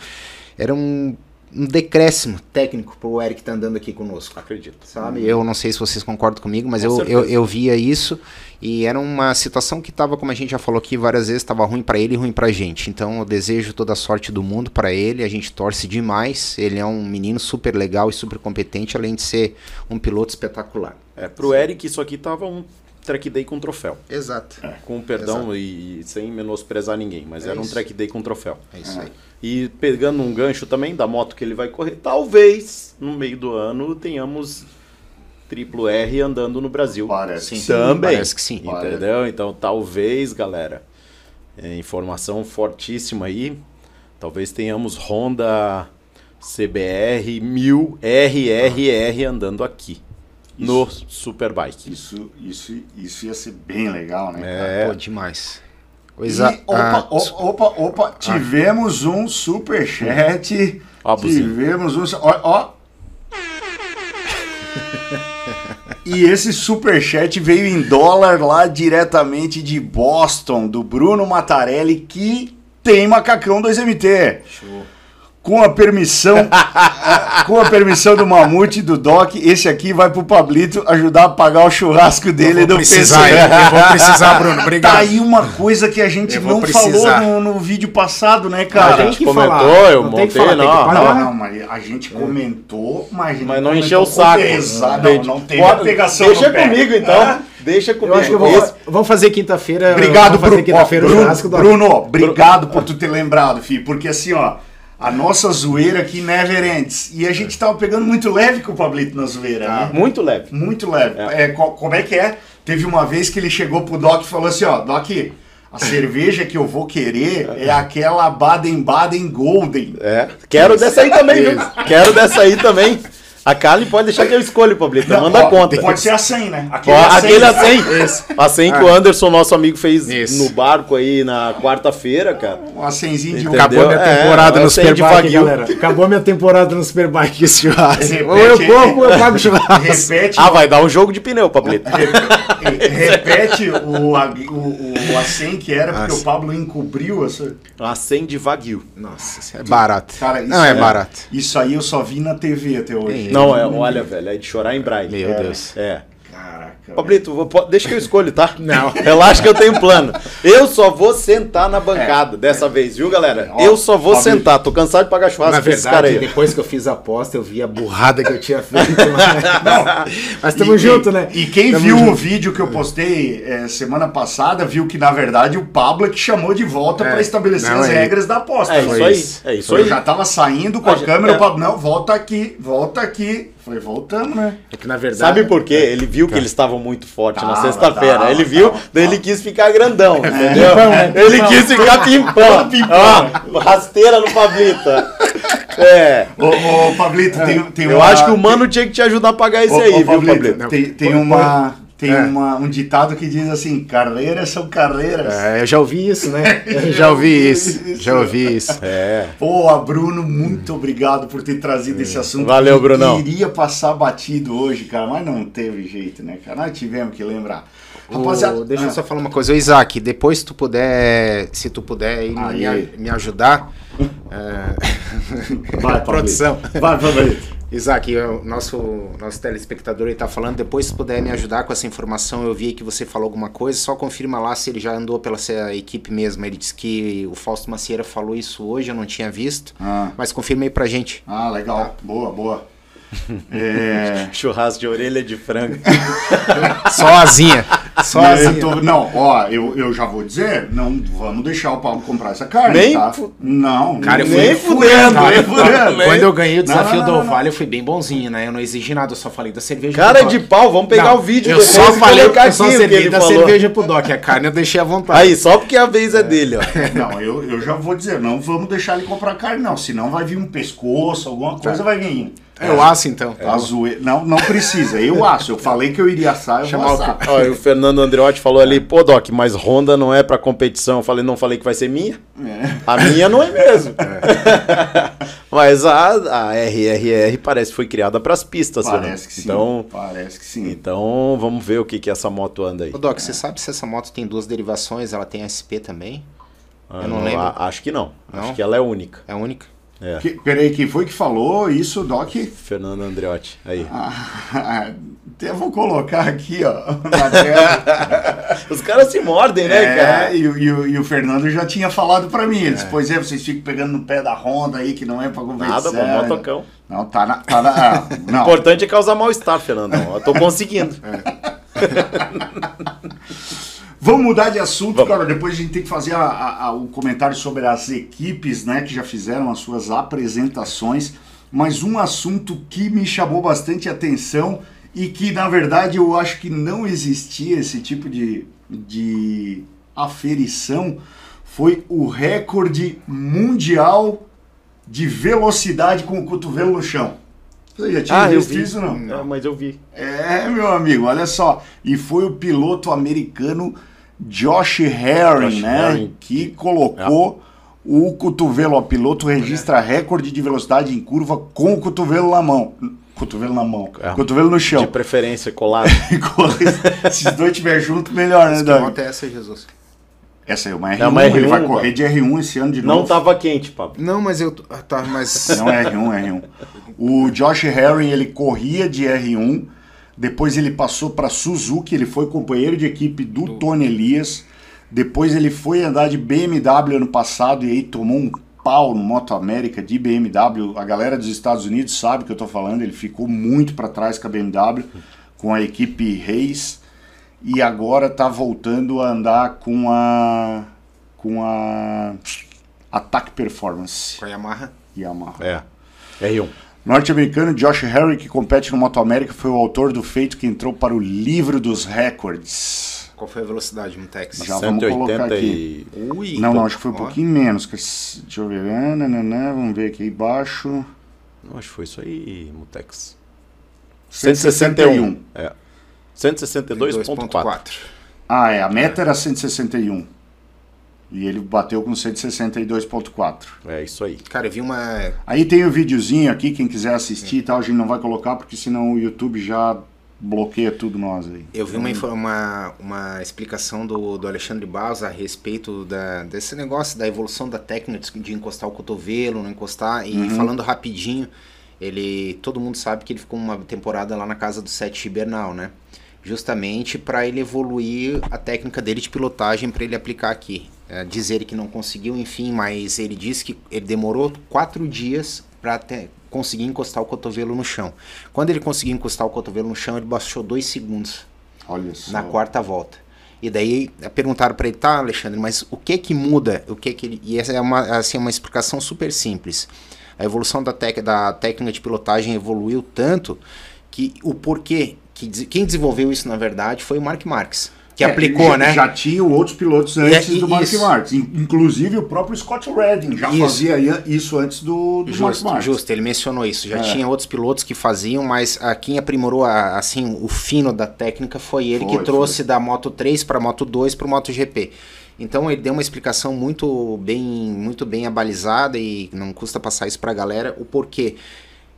era um, um decréscimo técnico pro Eric tá andando aqui conosco. Acredito. Sabe? Eu não sei se vocês concordam comigo, mas Com eu, certeza. eu, eu via isso e era uma situação que tava, como a gente já falou aqui várias vezes, tava ruim pra ele e ruim pra gente. Então eu desejo toda a sorte do mundo pra ele, a gente torce demais. Ele é um menino super legal e super competente, além de ser um piloto espetacular. É, pro Eric isso aqui tava um track day com troféu. Exato. Com perdão e, e sem menosprezar ninguém, mas É era um isso. track day com troféu. É isso aí. E pegando um gancho também da moto que ele vai correr, talvez no meio do ano tenhamos triplo R andando no Brasil. Parece que Sim. sim. Também. Parece que sim. Entendeu? Então talvez, galera, é, informação fortíssima aí. Talvez tenhamos Honda CBR 1000 RRR andando aqui no Superbike. Isso, isso, isso ia ser bem legal, né? cara? É, Pô, demais. E, Coisa. opa, ah, o- opa, opa, tivemos um superchat. [LAUGHS] Ó tivemos um. Ó, ó. [LAUGHS] E esse superchat veio em dólar lá diretamente de Boston, do Bruno Matarelli, que tem macacão 2MT. Com a permissão, [LAUGHS] com a permissão do Mamute e do Doc, esse aqui vai pro Pablito ajudar a pagar o churrasco dele do precisar, PC. eu vou precisar, Bruno. Obrigado. Tá aí uma coisa que a gente não precisar. falou no, no vídeo passado, né, A cara? gente que comentou, falar, eu não tem que montei, falar, tem que não. Não, não, mas a gente comentou, mas a gente Mas não encheu o saco. Exato, não, não teve Pode- a pegação Deixa no pé. comigo então. Ah, Deixa comigo. Eu acho que eu vou, Esse- vamos fazer quinta-feira. Obrigado, fazer Bruno. Quinta-feira Bruno, Bruno, obrigado por tu ter lembrado, filho, porque assim, ó, a nossa zoeira aqui never ends. E a gente tava pegando muito leve com o Pablito na zoeira, né? Muito leve. Muito leve. É, co- como é que é? Teve uma vez que ele chegou pro Doc e falou assim, ó, Doc, a [LAUGHS] cerveja que eu vou querer é aquela Baden-Baden Golden. É. Quero dessa aí também, viu? Quero dessa aí também. [LAUGHS] A Kali pode deixar que eu escolho, Pablito. Não, Manda ó, conta. Pode ser a 100, né? Ó, aquele a 100. A 100 Ah. que o Anderson, nosso amigo, fez Isso. no barco aí na quarta-feira, cara. Uma 100 de um. Acabou minha É, temporada eu no Superbike, galera. Acabou minha temporada no Superbike esse [LAUGHS] churrasco. Repete, Ou eu como ou eu pago o Repete, churrasco. Ah, vai dar um jogo de pneu, Pablito. re- repete o, a- o, o, o a 100 que era, porque Nossa. o Pablo encobriu essa. A 100 de Wagyu. Nossa, isso é barato. Cara, isso Não, é barato. Isso aí eu só vi na TV até hoje. Não, é, olha, velho, é de chorar em braille. Meu É. Deus. É. Caraca. Pablito, vou- po- deixa que eu escolho, tá? [LAUGHS] Não. Relaxa que eu tenho plano. Eu só vou sentar na bancada dessa vez, viu, galera? Ó, eu só vou sentar. Tô cansado de pagar churrasco Na verdade, aí. depois que eu fiz a aposta, eu vi a burrada que eu tinha feito. [LAUGHS] Mas tamo E- junto, e- né? E quem Tamo viu junto. o vídeo que eu postei é, semana passada, viu que na verdade o Pablo é que chamou de volta É. para estabelecer Não, as é- regras da aposta. É isso aí. É isso Eu aí. já tava saindo com A a câmera, é. o Pablo, não, volta aqui, volta aqui. Falei, voltamos, né? É que na verdade. Sabe por quê? Ele viu que eles estavam muito fortes na sexta-feira. Ele viu, tava, daí ele quis ficar grandão, entendeu? pimpão, né? Ele Pimpão. quis ficar pimpão. Ó, rasteira no Pablita. É. Ô, ô Pablito, tem, tem Eu uma- acho que o mano tinha que te ajudar a pagar isso aí, ô, viu, Pablito? Tem, tem, uma, tem É. uma, um ditado que diz assim: carreiras são carreiras. É, eu já ouvi isso, né? [LAUGHS] Eu já ouvi isso. Já ouvi isso. É. Pô, Bruno, muito obrigado por ter trazido esse assunto. Valeu, que Brunão. Iria passar batido hoje, cara, mas não teve jeito, né, cara? Nós tivemos que lembrar. Ô, deixa eu ah, só falar uma coisa. Ô, Isaac, depois se tu puder, se tu puder aí me, Aí, aí. me ajudar. [LAUGHS] é, Vai, [LAUGHS] produção. Vai. Isaac, o nosso, nosso telespectador aí tá falando, depois se puder me ajudar com essa informação, eu vi que você falou alguma coisa, só confirma lá se ele já andou pela equipe mesmo. Ele disse que o Fausto Macieira falou isso hoje, eu não tinha visto, Ah, mas confirma aí pra gente. ah, legal. Boa, boa. [LAUGHS] É... Churrasco de orelha de frango. [LAUGHS] Só asinha. Só eu asinha. tô- não, ó, eu, eu já vou dizer, não vamos deixar o Paulo comprar essa carne, Nem tá? fu- Não, Cara, eu nem fui nem fudendo. Quando eu ganhei o desafio não, do não, não. Vale, eu fui bem bonzinho, né? Eu não exigi nada, eu só falei da cerveja. Cara pro de pau, vamos pegar Não, o vídeo Eu só falei, eu só aqui servi da falou. cerveja pro Doc. A carne eu deixei à vontade. Aí, só porque a vez é dele, ó. [LAUGHS] Não, eu, eu já vou dizer, não vamos deixar ele comprar carne, não. Senão vai vir um pescoço, alguma coisa vai vir. É o aço, então. Zoe- Não, não precisa. Eu acho. Eu falei que eu iria assar, eu Chamar vou o assar. Ó, e o Fernando Andreotti falou ali, pô, Doc, mas Honda não é pra competição. Eu falei, não falei que vai ser minha? É. A minha não é mesmo. [LAUGHS] mas a, a RRR parece que foi criada pras pistas, né? Parece que sim. Então, Parece que sim. então, vamos ver o que, que essa moto anda aí. Ô, Doc, você sabe se essa moto tem duas derivações? Ela tem SP também? Ah, eu não lembro. a- acho que não. Não? Acho que ela é única. É única? É. Que, peraí, quem foi que falou isso, Doc? Fernando Andreotti. Aí. Ah, [LAUGHS] eu vou colocar aqui, ó, na tela. [LAUGHS] Os caras se mordem, né, É, cara? e, o- e o- e o Fernando já tinha falado pra mim. Ele disse, pois é, vocês ficam pegando no pé da Honda aí, que não é pra competição. Nada, pô, motocão. Não, tá na... Tá na ah, O [LAUGHS] não, importante é causar mal-estar, Fernandão. Eu tô conseguindo. Vamos mudar de assunto, Vamos. cara. Depois a gente tem que fazer a- a- a- o comentário sobre as equipes, né, que já fizeram as suas apresentações. Mas um assunto que me chamou bastante atenção e que, na verdade, eu acho que não existia esse tipo de, de aferição foi o recorde mundial de velocidade com o cotovelo no chão. Você já tinha Ah, visto vi. isso, não? É, mas eu vi. É, meu amigo, olha só. E foi o piloto americano Josh Herring, Josh né? Herring. Que colocou o cotovelo. O piloto registra recorde de velocidade em curva com o cotovelo na mão. Cotovelo na mão. É. Cotovelo no De chão. preferência [LAUGHS] colado. Se os dois estiverem juntos, melhor, né, Que Dani? moto é essa, Jesus? Essa aí é uma R1. É uma Ele R1, vai pô. correr de R1 esse ano de Não novo. tava quente, Pablo. Não, mas eu... ah, Tá, mas... Não é R1, é R1. O Josh Herring, ele corria de R1, depois ele passou para Suzuki, ele foi companheiro de equipe do Tony Elias, depois ele foi andar de BMW ano passado e aí tomou um pau no Moto América de BMW. A galera dos Estados Unidos sabe o que eu tô falando, ele ficou muito para trás com a BMW, com a equipe Reis, e agora tá voltando a andar com a com a Attack Performance Com a Yamaha? Yamaha. É. R1. Norte-americano Josh Harry, que compete no Moto América, foi o autor do feito que entrou para o livro dos recordes. Qual foi a velocidade, Mutex? Já vamos colocar aqui. e... Ui, Não, não, então, acho que foi um ó. pouquinho menos. que- Deixa eu ver. Ah, nananã, vamos ver aqui embaixo. Não, acho que foi isso aí, Mutex. 161. É. 162.4. 2.4. Ah, é. A meta era 161. E ele bateu com 162.4. É isso aí. Cara, eu vi uma... Aí tem o videozinho aqui, quem quiser assistir e tal, a gente não vai colocar, porque senão o YouTube já bloqueia tudo nós aí. Eu vi uma, uma, uma explicação do, do Alexandre Barros a respeito da, desse negócio da evolução da técnica de- encostar o cotovelo, não encostar. E falando rapidinho, ele todo mundo sabe que ele ficou uma temporada lá na casa do Sete Gibernal, né? justamente para ele evoluir a técnica dele de pilotagem para ele aplicar aqui. É, dizer que não conseguiu, enfim, mas ele disse que ele demorou quatro dias para conseguir encostar o cotovelo no chão. Quando ele conseguiu encostar o cotovelo no chão, ele baixou dois segundos na quarta volta. E daí perguntaram para ele, tá, Alexandre, mas o que que muda? O que que ele... E essa é uma, assim, uma explicação super simples. A evolução da, tec... da técnica de pilotagem evoluiu tanto que o porquê, que quem desenvolveu isso na verdade foi o Mark Marques que é, aplicou, já, né? Já tinham outros pilotos antes é, do Mark Marques. Inclusive o próprio Scott Redding já isso. fazia isso antes do, do justo, Mark Marques. Justo, ele mencionou isso. Já é. tinha outros pilotos que faziam, mas a, quem aprimorou a, assim o fino da técnica foi ele foi, que trouxe foi. da Moto 3 para Moto 2 para o MotoGP. Então ele deu uma explicação muito bem, muito bem abalizada e não custa passar isso para a galera o porquê.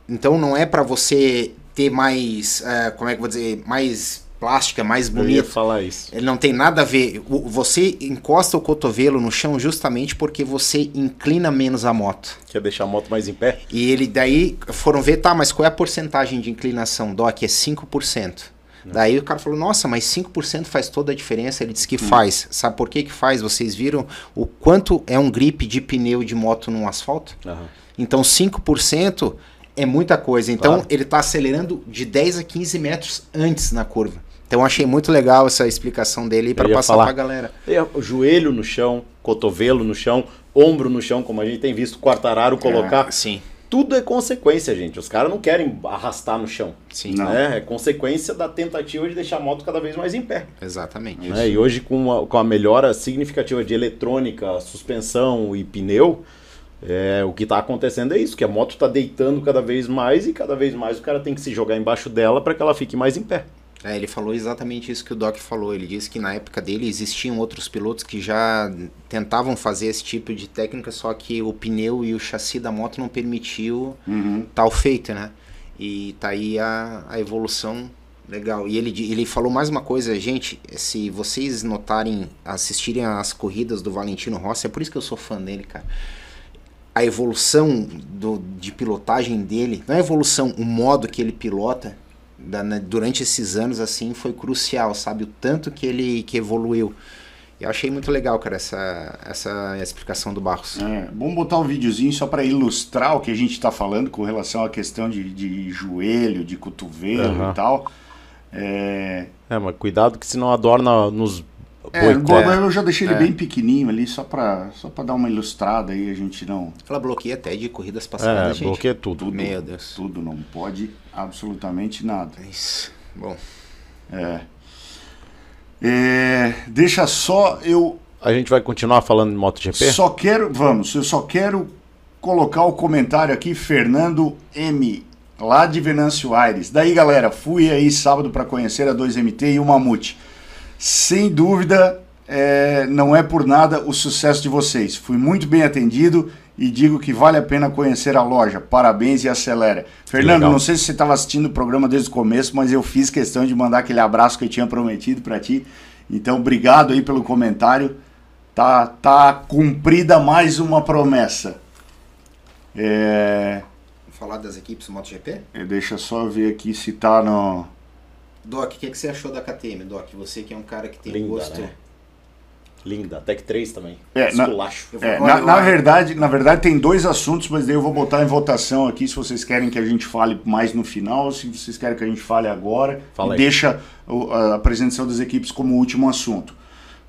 Então não é para você ter mais, uh, como é que eu vou dizer, mais plástica, mais bonita. Eu ia falar isso. Ele não tem nada a ver. Você encosta o cotovelo no chão justamente porque você inclina menos a moto. Quer deixar a moto mais em pé? E ele daí foram ver, tá, mas qual é a porcentagem de inclinação? Doc é 5%. Não. Daí o cara falou, nossa, mas 5% faz toda a diferença. Ele disse que hum. faz. Sabe por que que faz? Vocês viram o quanto é um grip de pneu de moto no asfalto? Uhum. Então 5% é muita coisa. Então claro. ele está acelerando de 10 a 15 metros antes na curva. Então achei muito legal essa explicação dele para passar para a galera. O joelho no chão, cotovelo no chão, ombro no chão, como a gente tem visto o Quartararo colocar. É, sim. Tudo é consequência, gente. Os caras não querem arrastar no chão. Sim. Né? É consequência da tentativa de deixar a moto cada vez mais em pé. Exatamente. Né? E hoje, com a, com a melhora significativa de eletrônica, suspensão e pneu, é, o que está acontecendo é isso, que a moto está deitando cada vez mais e cada vez mais o cara tem que se jogar embaixo dela para que ela fique mais em pé. É, ele falou exatamente isso que o Doc falou. Ele disse que na época dele existiam outros pilotos que já tentavam fazer esse tipo de técnica, só que o pneu e o chassi da moto não permitiu uhum. tal feito, né? E tá aí a, a evolução legal. E ele, ele falou mais uma coisa, gente, se vocês notarem, assistirem às corridas do Valentino Rossi, é por isso que eu sou fã dele, cara. A evolução do, de pilotagem dele, não é a evolução, o modo que ele pilota, da, né, durante esses anos assim foi crucial, sabe? O tanto que ele que evoluiu. Eu achei muito legal, cara, essa, essa explicação do Barros. É, vamos botar um videozinho só para ilustrar o que a gente está falando com relação à questão de, de joelho, de cotovelo uhum. e tal. É... é, mas cuidado que senão adorna nos é, eu já deixei ele é. bem pequenininho ali, só pra, só pra dar uma ilustrada aí, a gente não... Ela bloqueia até de corridas passadas, é, gente. bloqueia tudo. tudo. Meu Deus. Tudo, não pode absolutamente nada. Isso, bom. É. é. Deixa só eu... A gente vai continuar falando de MotoGP? Só quero, vamos, eu só quero colocar o comentário aqui, Fernando M., lá de Venâncio Aires. Daí, galera, fui aí sábado para conhecer a 2MT e o Mamute. Sem dúvida, é, não é por nada o sucesso de vocês. Fui muito bem atendido e digo que vale a pena conhecer a loja. Parabéns e acelera. Fernando, não sei se você estava assistindo o programa desde o começo, mas eu fiz questão de mandar aquele abraço que eu tinha prometido para ti. Então, obrigado aí pelo comentário. Tá, tá cumprida mais uma promessa. É... Falar das equipes MotoGP? É, deixa só ver aqui se tá no Doc, o que, que você achou da KTM, Doc? Você que é um cara que tem Linda, gosto. Né? Linda, Tech 3 também. É, na, é, na, na, verdade, na verdade tem dois assuntos, mas daí eu vou botar em votação aqui se vocês querem que a gente fale mais no final, se vocês querem que a gente fale agora. Fala e deixa a apresentação das equipes como último assunto.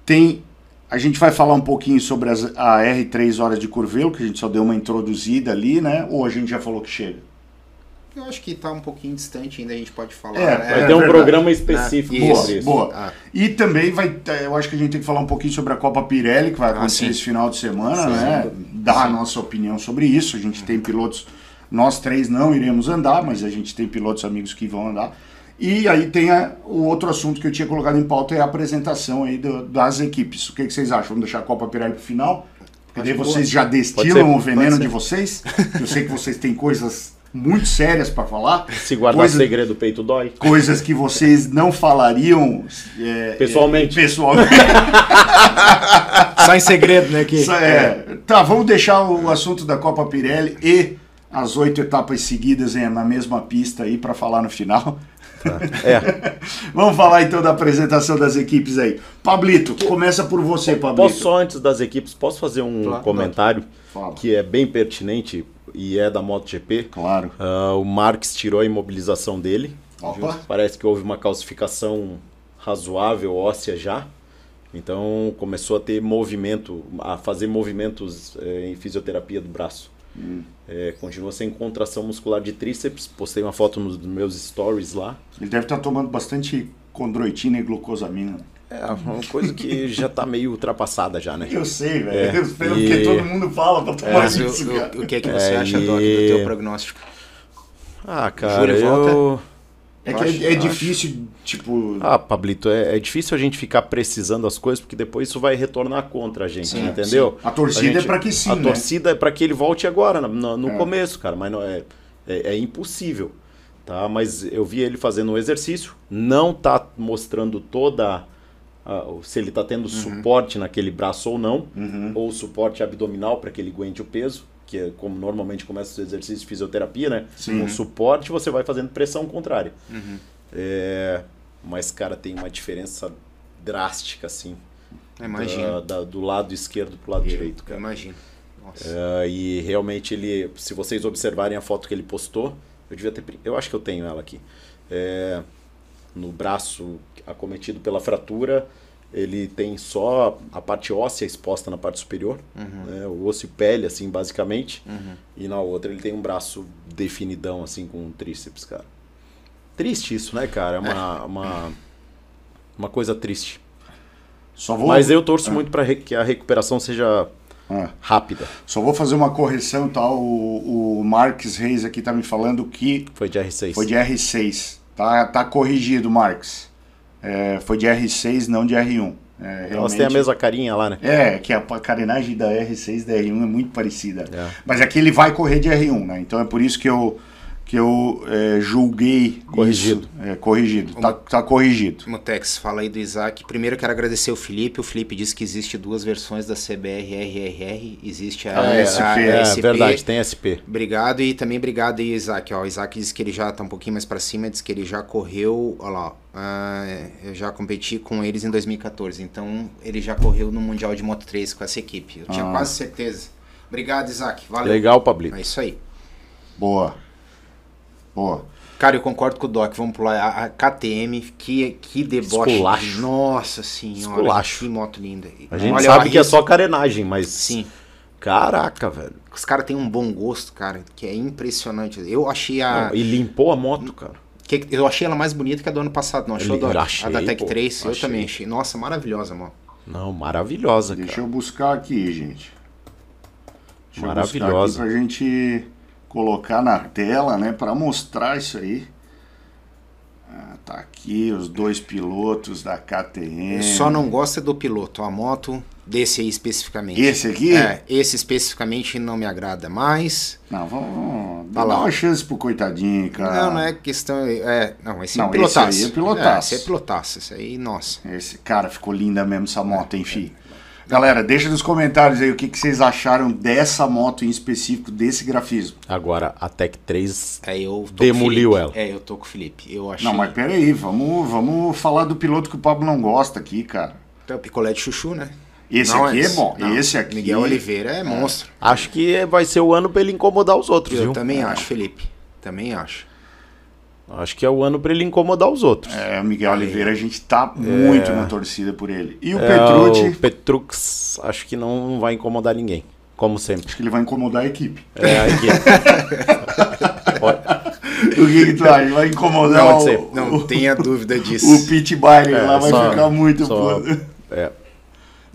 Tem a gente vai falar um pouquinho sobre as, a R3 horas de curvelo, que a gente só deu uma introduzida ali, né? Ou a gente já falou que chega? Eu acho que está um pouquinho distante ainda, a gente pode falar. É, né? Vai ter um verdade. programa específico ah, boa, Boa. Ah. E também vai, eu acho que a gente tem que falar um pouquinho sobre a Copa Pirelli, que vai ah, acontecer ah, esse final de semana, sim, né? Dar sim. a nossa opinião sobre isso. A gente tem pilotos, nós três não iremos andar, mas a gente tem pilotos amigos que vão andar. E aí tem a, o outro assunto que eu tinha colocado em pauta é a apresentação aí do, das equipes. O que, que vocês acham? Vamos deixar a Copa Pirelli para o final? Porque daí vocês já destilam o veneno de vocês. Eu sei que vocês têm coisas muito sérias para falar. Se guardar coisas, segredo, o peito dói. Coisas que vocês não falariam é, pessoalmente. É, pessoalmente. [LAUGHS] Só em segredo, né? Que, é. Tá, vamos deixar o assunto da Copa Pirelli e as oito etapas seguidas na mesma pista aí para falar no final. É. [LAUGHS] Vamos falar então da apresentação das equipes aí. Pablito, começa por você, Pablito. Posso só antes das equipes, posso fazer um Claro. comentário Fala. que é bem pertinente e é da MotoGP. Claro. Ah, o Marques tirou a imobilização dele. Opa. Parece que houve uma calcificação razoável óssea já. Então começou a ter movimento, a fazer movimentos eh, em fisioterapia do braço. Hum. Eh, continua sem contração muscular de tríceps. Postei uma foto nos meus stories lá. Ele deve estar tomando bastante condroitina e glucosamina. É uma coisa que já tá meio ultrapassada já, né? Eu sei, velho. É, espero e- que todo mundo fala pra tomar o, isso, cara. o, o que é que você É, acha, e- Doc, do teu prognóstico? Ah, cara, Júlio volta? eu... É que acho- é, é acho. difícil, tipo. Ah, Pablito, é, é difícil a gente ficar precisando as coisas, porque depois isso vai retornar contra a gente, Sim, entendeu? A torcida gente- é pra que sim, A né? torcida é pra que ele volte agora, no, no- no É. começo, cara, mas não é, é, é impossível, tá? Mas eu vi ele fazendo um exercício, não tá mostrando toda... a- se ele tá tendo suporte naquele braço ou não, Uhum. ou suporte abdominal para que ele aguente o peso, que é como normalmente começa os exercícios de fisioterapia, né? Sim. Com suporte você vai fazendo pressão contrária. Uhum. É, mas, cara, tem uma diferença drástica, assim, Imagina. da- da- do lado esquerdo pro lado direito, Eu cara. imagino. Nossa. É, e realmente ele, se vocês observarem a foto que ele postou, eu devia ter, eu acho que eu tenho ela aqui. É, no braço acometido pela fratura, ele tem só a parte óssea exposta na parte superior, né, o osso e pele, assim, basicamente. E na outra ele tem um braço definidão, assim, com um tríceps, cara. Triste isso, né, cara? É uma, uma, uma coisa triste. Só vou, Mas eu torço muito para que a recuperação seja Ah, rápida. só vou fazer uma correção, tá? O, o Marques Reis aqui tá me falando que Foi de R6. foi de R6. Tá, tá corrigido, Marques. É, foi de R6, não de R1. É, Elas realmente- têm a mesma carinha lá, né? É, que a carenagem da R6 e da R1 é muito parecida. É. Mas aqui ele vai correr de R1, né? Então é por isso que eu, que eu é, julguei. Corrigido. isso. É, corrigido. Tá, tá corrigido. Mutex, fala aí do Isaac. Primeiro eu quero agradecer o Felipe. O Felipe disse que existe duas versões da CBR-RRR. Existe a, Ah, a SP. É, SP. verdade, tem SP. Obrigado e também obrigado aí, Isaac. Ó, o Isaac disse que ele já tá um pouquinho mais pra cima, disse que ele já correu, ó lá, ah, eu já competi com eles em 2014, então ele já correu no Mundial de Moto 3 com essa equipe. Eu tinha Ah. quase certeza. Obrigado, Isaac. Valeu. Legal, Pablito. É isso aí. Boa. Boa. Cara, eu concordo com o Doc. Vamos pular a, a KTM. Que, que deboche. Esculacho. Nossa senhora. Esculacho. Que moto linda. A gente Olha, sabe que é só carenagem, mas. Sim. Caraca, velho. Os caras têm um bom gosto, cara, que é impressionante. Eu achei a. Não, e limpou a moto, cara. que- eu achei ela mais bonita que a do ano passado, não achou, Doc? achei, a da Tech pô, 3, eu também achei. Nossa, maravilhosa, mano. Não, maravilhosa, Deixa cara. eu buscar aqui, gente. Deixa Maravilhosa. Eu buscar aqui pra gente colocar na tela, né? Pra mostrar isso aí. Ah, tá aqui os dois pilotos da KTM. Eu só não gosto é do piloto, a moto desse aí especificamente. Esse aqui? É, esse especificamente não me agrada mais. Não, vamos Tá dar lá. uma chance pro coitadinho, cara. Não, não é questão. É, não, esse Não, é pilotaço. esse aí é pilotaço. É, esse é pilotaço. Esse aí, nossa. Esse cara ficou linda mesmo essa moto, enfim. Galera, deixa nos comentários aí o que, que vocês acharam dessa moto em específico, desse grafismo. Agora, a Tech 3. É, Demoliu ela. É, eu tô com o Felipe. Eu achei. Não, mas peraí, vamos, vamos falar do piloto que o Pablo não gosta aqui, cara. É o picolé de chuchu, né? Esse Não, aqui é bom. não, Esse aqui. Miguel Oliveira é monstro. Acho que vai ser o ano pra ele incomodar os outros, Eu viu? também acho, Felipe. Também acho. Acho que é o ano pra ele incomodar os outros. É, o Miguel Oliveira, a gente tá muito na torcida por ele. E o É, Petrucci, o Petrux, acho que não vai incomodar ninguém. Como sempre. acho que ele vai incomodar a equipe. É, aqui. [LAUGHS] Olha, O que, que tu acha? Vai incomodar Pode o, ser. Não o, tenha dúvida [LAUGHS] disso. o Pit Byler É, lá, vai só- ficar muito... só- é.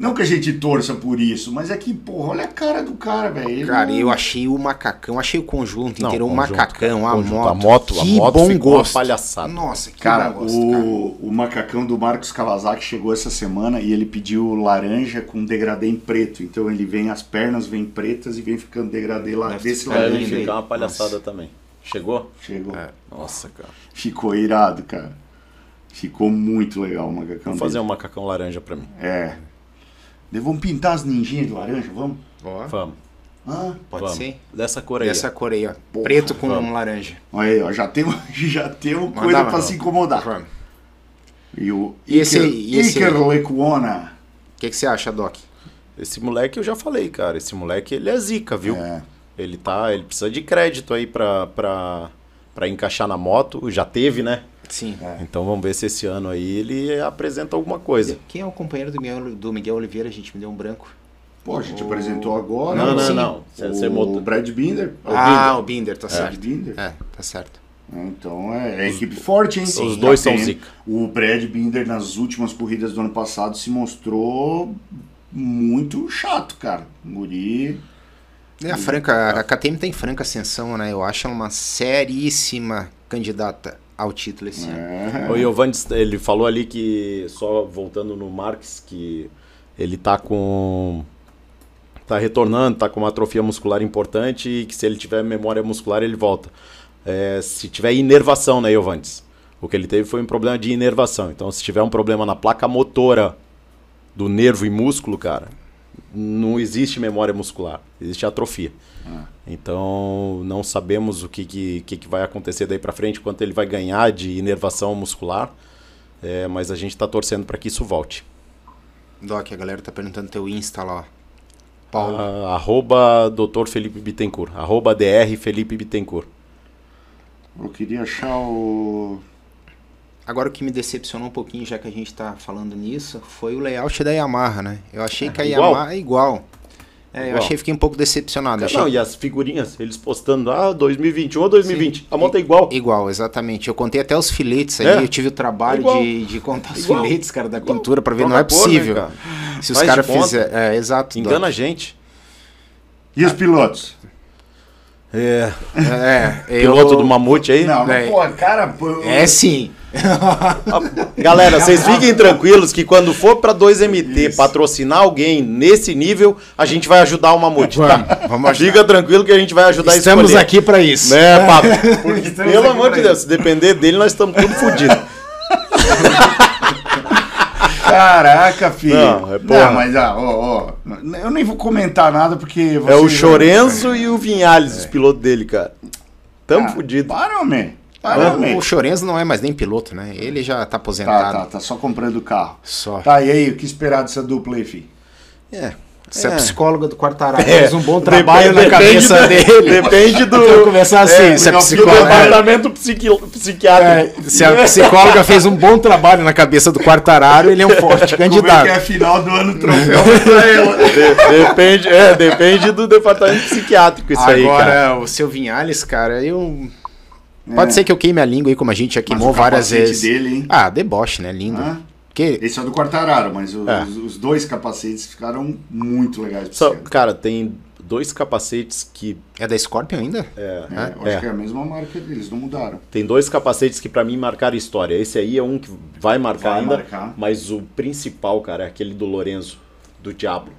Não que a gente torça por isso, mas é que, porra, olha a cara do cara, velho. Cara, não- eu achei o macacão, achei o conjunto Não, inteiro, o macacão, a conjunto, moto. a moto- a que moto bom ficou uma gosto. palhaçada. Nossa, que Cara, bom gosto, cara. o, o macacão do Marcos Kawasaki chegou essa semana e ele pediu laranja com degradê em preto. Então ele vem, as pernas vêm pretas e vem ficando degradê lá Deve desse lindo, aí. ficar uma palhaçada também. Chegou? Chegou. É. Nossa, cara. Ficou irado, cara. Ficou muito legal o macacão Vou fazer dele. um macacão laranja pra mim. É. Daí Vamos pintar as ninjinhas de laranja, vamos? Ó. Vamos. Ah, Pode Vamos. ser? Dessa cor aí. Dessa ó. cor aí, ó. Porra, Preto com vamos. laranja. olha aí, ó, já tem, [LAUGHS] já tem Manda coisa pra se incomodar. Vamos. E o E esse Iker, aí, e esse Iker aí? Lecuona. O que, que você acha, Doc? Esse moleque eu já falei, cara. Esse moleque ele é zica, viu? É. Ele tá, ele precisa de crédito aí pra, pra, pra encaixar na moto. Já teve, né? Sim. Então vamos ver se esse ano aí ele apresenta alguma coisa. Quem é o companheiro do Miguel, do Miguel Oliveira? gente me deu um branco. Pô, a gente apresentou agora. Não, não, sim. não. Você, você O mot- Brad Binder. ah, o Binder, tá Brad certo. Binder. É, tá certo. Então é, é equipe forte, hein? Os Já dois são tem- zica. O Brad Binder nas últimas corridas do ano passado se mostrou muito chato, cara. Guri. É, a franca, a KTM tem franca ascensão, né? Eu acho ela uma seríssima candidata ao título esse ano. É. O Giovanni, ele falou ali que, só voltando no Marques, que ele tá com. tá retornando, tá com uma atrofia muscular importante e que se ele tiver memória muscular ele volta. É, se tiver inervação, né, Giovanni? O que ele teve foi um problema de inervação. Então, se tiver um problema na placa motora do nervo e músculo, cara, não existe memória muscular, existe atrofia. Então, não sabemos o que, que, que vai acontecer daí pra frente, quanto ele vai ganhar de inervação muscular, é, mas a gente tá torcendo para que isso volte. Doc, a galera tá perguntando teu Insta lá. Paulo. Ah, arroba Dr. Felipe Bittencourt, arroba DR Felipe Bittencourt. Eu queria achar o. Agora o que me decepcionou um pouquinho, já que a gente tá falando nisso, foi o layout da Yamaha, né? Eu achei que a igual? Yamaha é igual. É, eu Igual. achei fiquei um pouco decepcionado. Achei Não, e as figurinhas, eles postando, ah, 2021 ou 2020, a moto é I- igual. Igual, exatamente. Eu contei até os filetes É. ali, eu tive o trabalho Igual. de, de contar os Igual. filetes, cara, da Igual. pintura, pra ver, Troca não é cor, né, possível. cara? Se os caras fizerem. É, exato. Engana a gente. E os pilotos? É, É, eu... piloto do Mamute aí. Não, É. mas, pô, cara. pô, É sim. [LAUGHS] Galera, vocês fiquem tranquilos que quando for pra 2MT Isso. patrocinar alguém nesse nível, a gente vai ajudar o Mamute, tá? Vamos. Fica tranquilo que a gente vai ajudar a Estamos escolher. aqui pra isso. Né, papo? Porque, [LAUGHS] Estamos pelo amor de Deus, se depender dele, nós estamos tudo fodidos. Caraca, filho. Não, é porra. Não, mas, ah, ó, ó. Eu nem vou comentar nada porque. É o Chorenzo e o Vinhales, os pilotos dele, cara. Tamo Ah, fudido. Para, homem. Para, homem. O Chorenzo não é mais nem piloto, né? Ele já tá Tá, aposentado. tá, tá só comprando o carro. Só. Tá, e aí, o que esperar dessa dupla aí, filho? É. Você é, É. psicóloga do Quartararo, [LAUGHS] É, fez um bom trabalho depende- na cabeça depende dele. do- [LAUGHS] Depende do. Vou começar assim, é, se a do psicóloga- departamento psiqui- psiquiátrico. É, se a psicóloga fez um bom trabalho na cabeça do Quartararo, ele é um forte [LAUGHS] Como é candidato. que é a final do ano troféu pra ela? De- depende, é, depende do departamento psiquiátrico isso aí, Agora, o seu Vinhales, cara, eu. Pode ser que eu queime a língua aí, como a gente já É. Mas queimou o várias capacete vezes. dele, hein? Ah, deboche, né? Lindo. Ah, Porque esse é do Quartararo, mas os, É. os dois capacetes ficaram muito legais pra Só- cara, tem dois capacetes que. é da Scorpion ainda? É, É, é. acho que é a mesma marca deles, não mudaram. Tem dois capacetes que pra mim marcaram história. Esse aí é um que vai marcar Vai ainda, marcar. mas o principal, cara, é aquele do Lorenzo, do Diablo.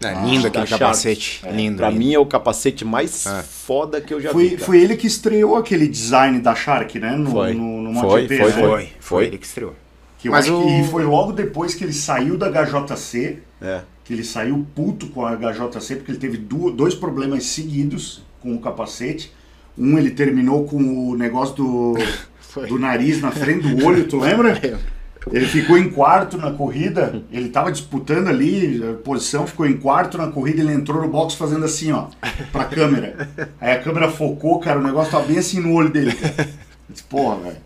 É lindo da aquele Sharp. capacete. É, lindo. Pra lindo. mim é o capacete mais É. foda que eu já Foi, vi. cara. foi ele que estreou aquele design da Shark, né? No, Foi. no, no Foi, MotoGP, foi, né? foi. Foi, foi ele que estreou. Que Mas o- que foi logo depois que ele saiu da HJC, É. que ele saiu puto com a HJC, porque ele teve du- dois problemas seguidos com o capacete. Um, ele terminou com o negócio do, [LAUGHS] Foi. do nariz na frente do olho, tu lembra? Ele ficou em quarto na corrida, ele tava disputando ali a posição, ficou em quarto na corrida, ele entrou no box fazendo assim, ó, pra câmera. Aí a câmera focou, cara, o negócio tava bem assim no olho dele. cara. Eu disse, porra, velho.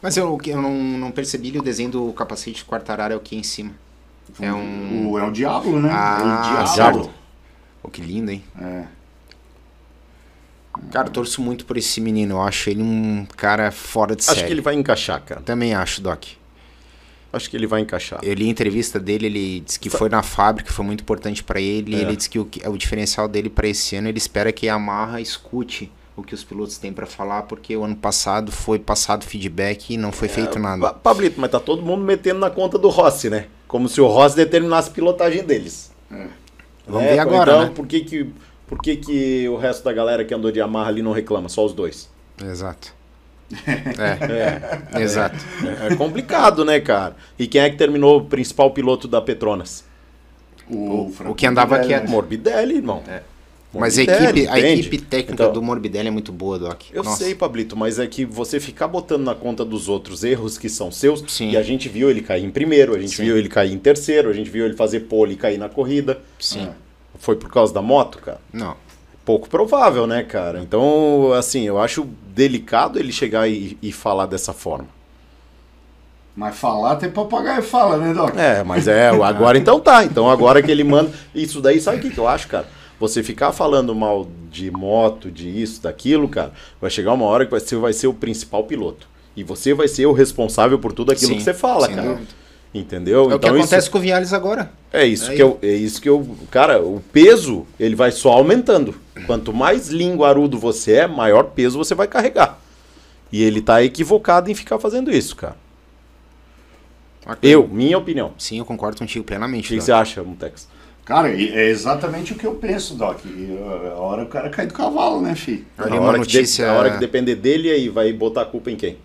Mas eu, eu não, não percebi o desenho do capacete do Quartararo é o que em cima. É um. O, é o Diablo, né? Ah, é o Diablo. Pô, que lindo, hein? É. Cara, eu torço muito por esse menino. Eu acho ele um cara fora de Acho série. que ele vai encaixar, cara. Também acho, Doc. Acho que ele vai encaixar. Eu li a entrevista dele, ele disse que foi na fábrica, foi muito importante pra ele. É. Ele disse que o, que- o diferencial dele pra esse ano, ele espera que a Yamaha escute o que os pilotos têm pra falar, porque o ano passado foi passado feedback e não foi feito Pa- nada. Pablito, mas tá todo mundo metendo na conta do Rossi, né? Como se o Rossi determinasse a pilotagem deles. Vamos É, ver agora, então, né? por que que, por que que o resto da galera que andou de Yamaha ali não reclama? Só os dois. Exato. É, É, exato. é complicado, né, cara? E quem é que terminou o principal piloto da Petronas? O, o que andava Morbidelli, quieto. né? Morbidelli, irmão. É. Mas a Morbidelli, equipe, a equipe técnica Então, do Morbidelli é muito boa, Doc. Eu Nossa. sei, Pablito, mas é que você ficar botando na conta dos outros erros que são seus, Sim. e a gente viu ele cair em primeiro, a gente Sim. viu ele cair em terceiro, a gente viu ele fazer pole e cair na corrida. Sim. Foi por causa da moto, cara? Não. Pouco provável, né, cara? Então, assim, eu acho delicado ele chegar e, e falar dessa forma. Mas falar tem papagaio fala, né, Doc? É, mas é, [LAUGHS] agora então tá. Então agora que ele manda. Isso daí, sabe o que, que eu acho, cara? Você ficar falando mal de moto, de isso, daquilo, cara, vai chegar uma hora que você vai ser o principal piloto. E você vai ser o responsável por tudo aquilo Sim, que você fala, sem cara. dúvida. Entendeu? É o que Então, acontece isso, com o Viales agora. é isso Aí. que eu, é isso que eu, cara, o peso ele vai só aumentando. Quanto mais linguarudo você é, maior peso você vai carregar. E ele tá equivocado em ficar fazendo isso, cara. Eu, minha opinião. Sim, eu concordo contigo O plenamente. que, que Doc. você acha, Mutex? Cara, é exatamente o que eu penso, Doc. E, uh, a hora o cara cai do cavalo, né, li A uma hora que de- notícia- a hora que depender dele, aí vai botar a culpa em quem?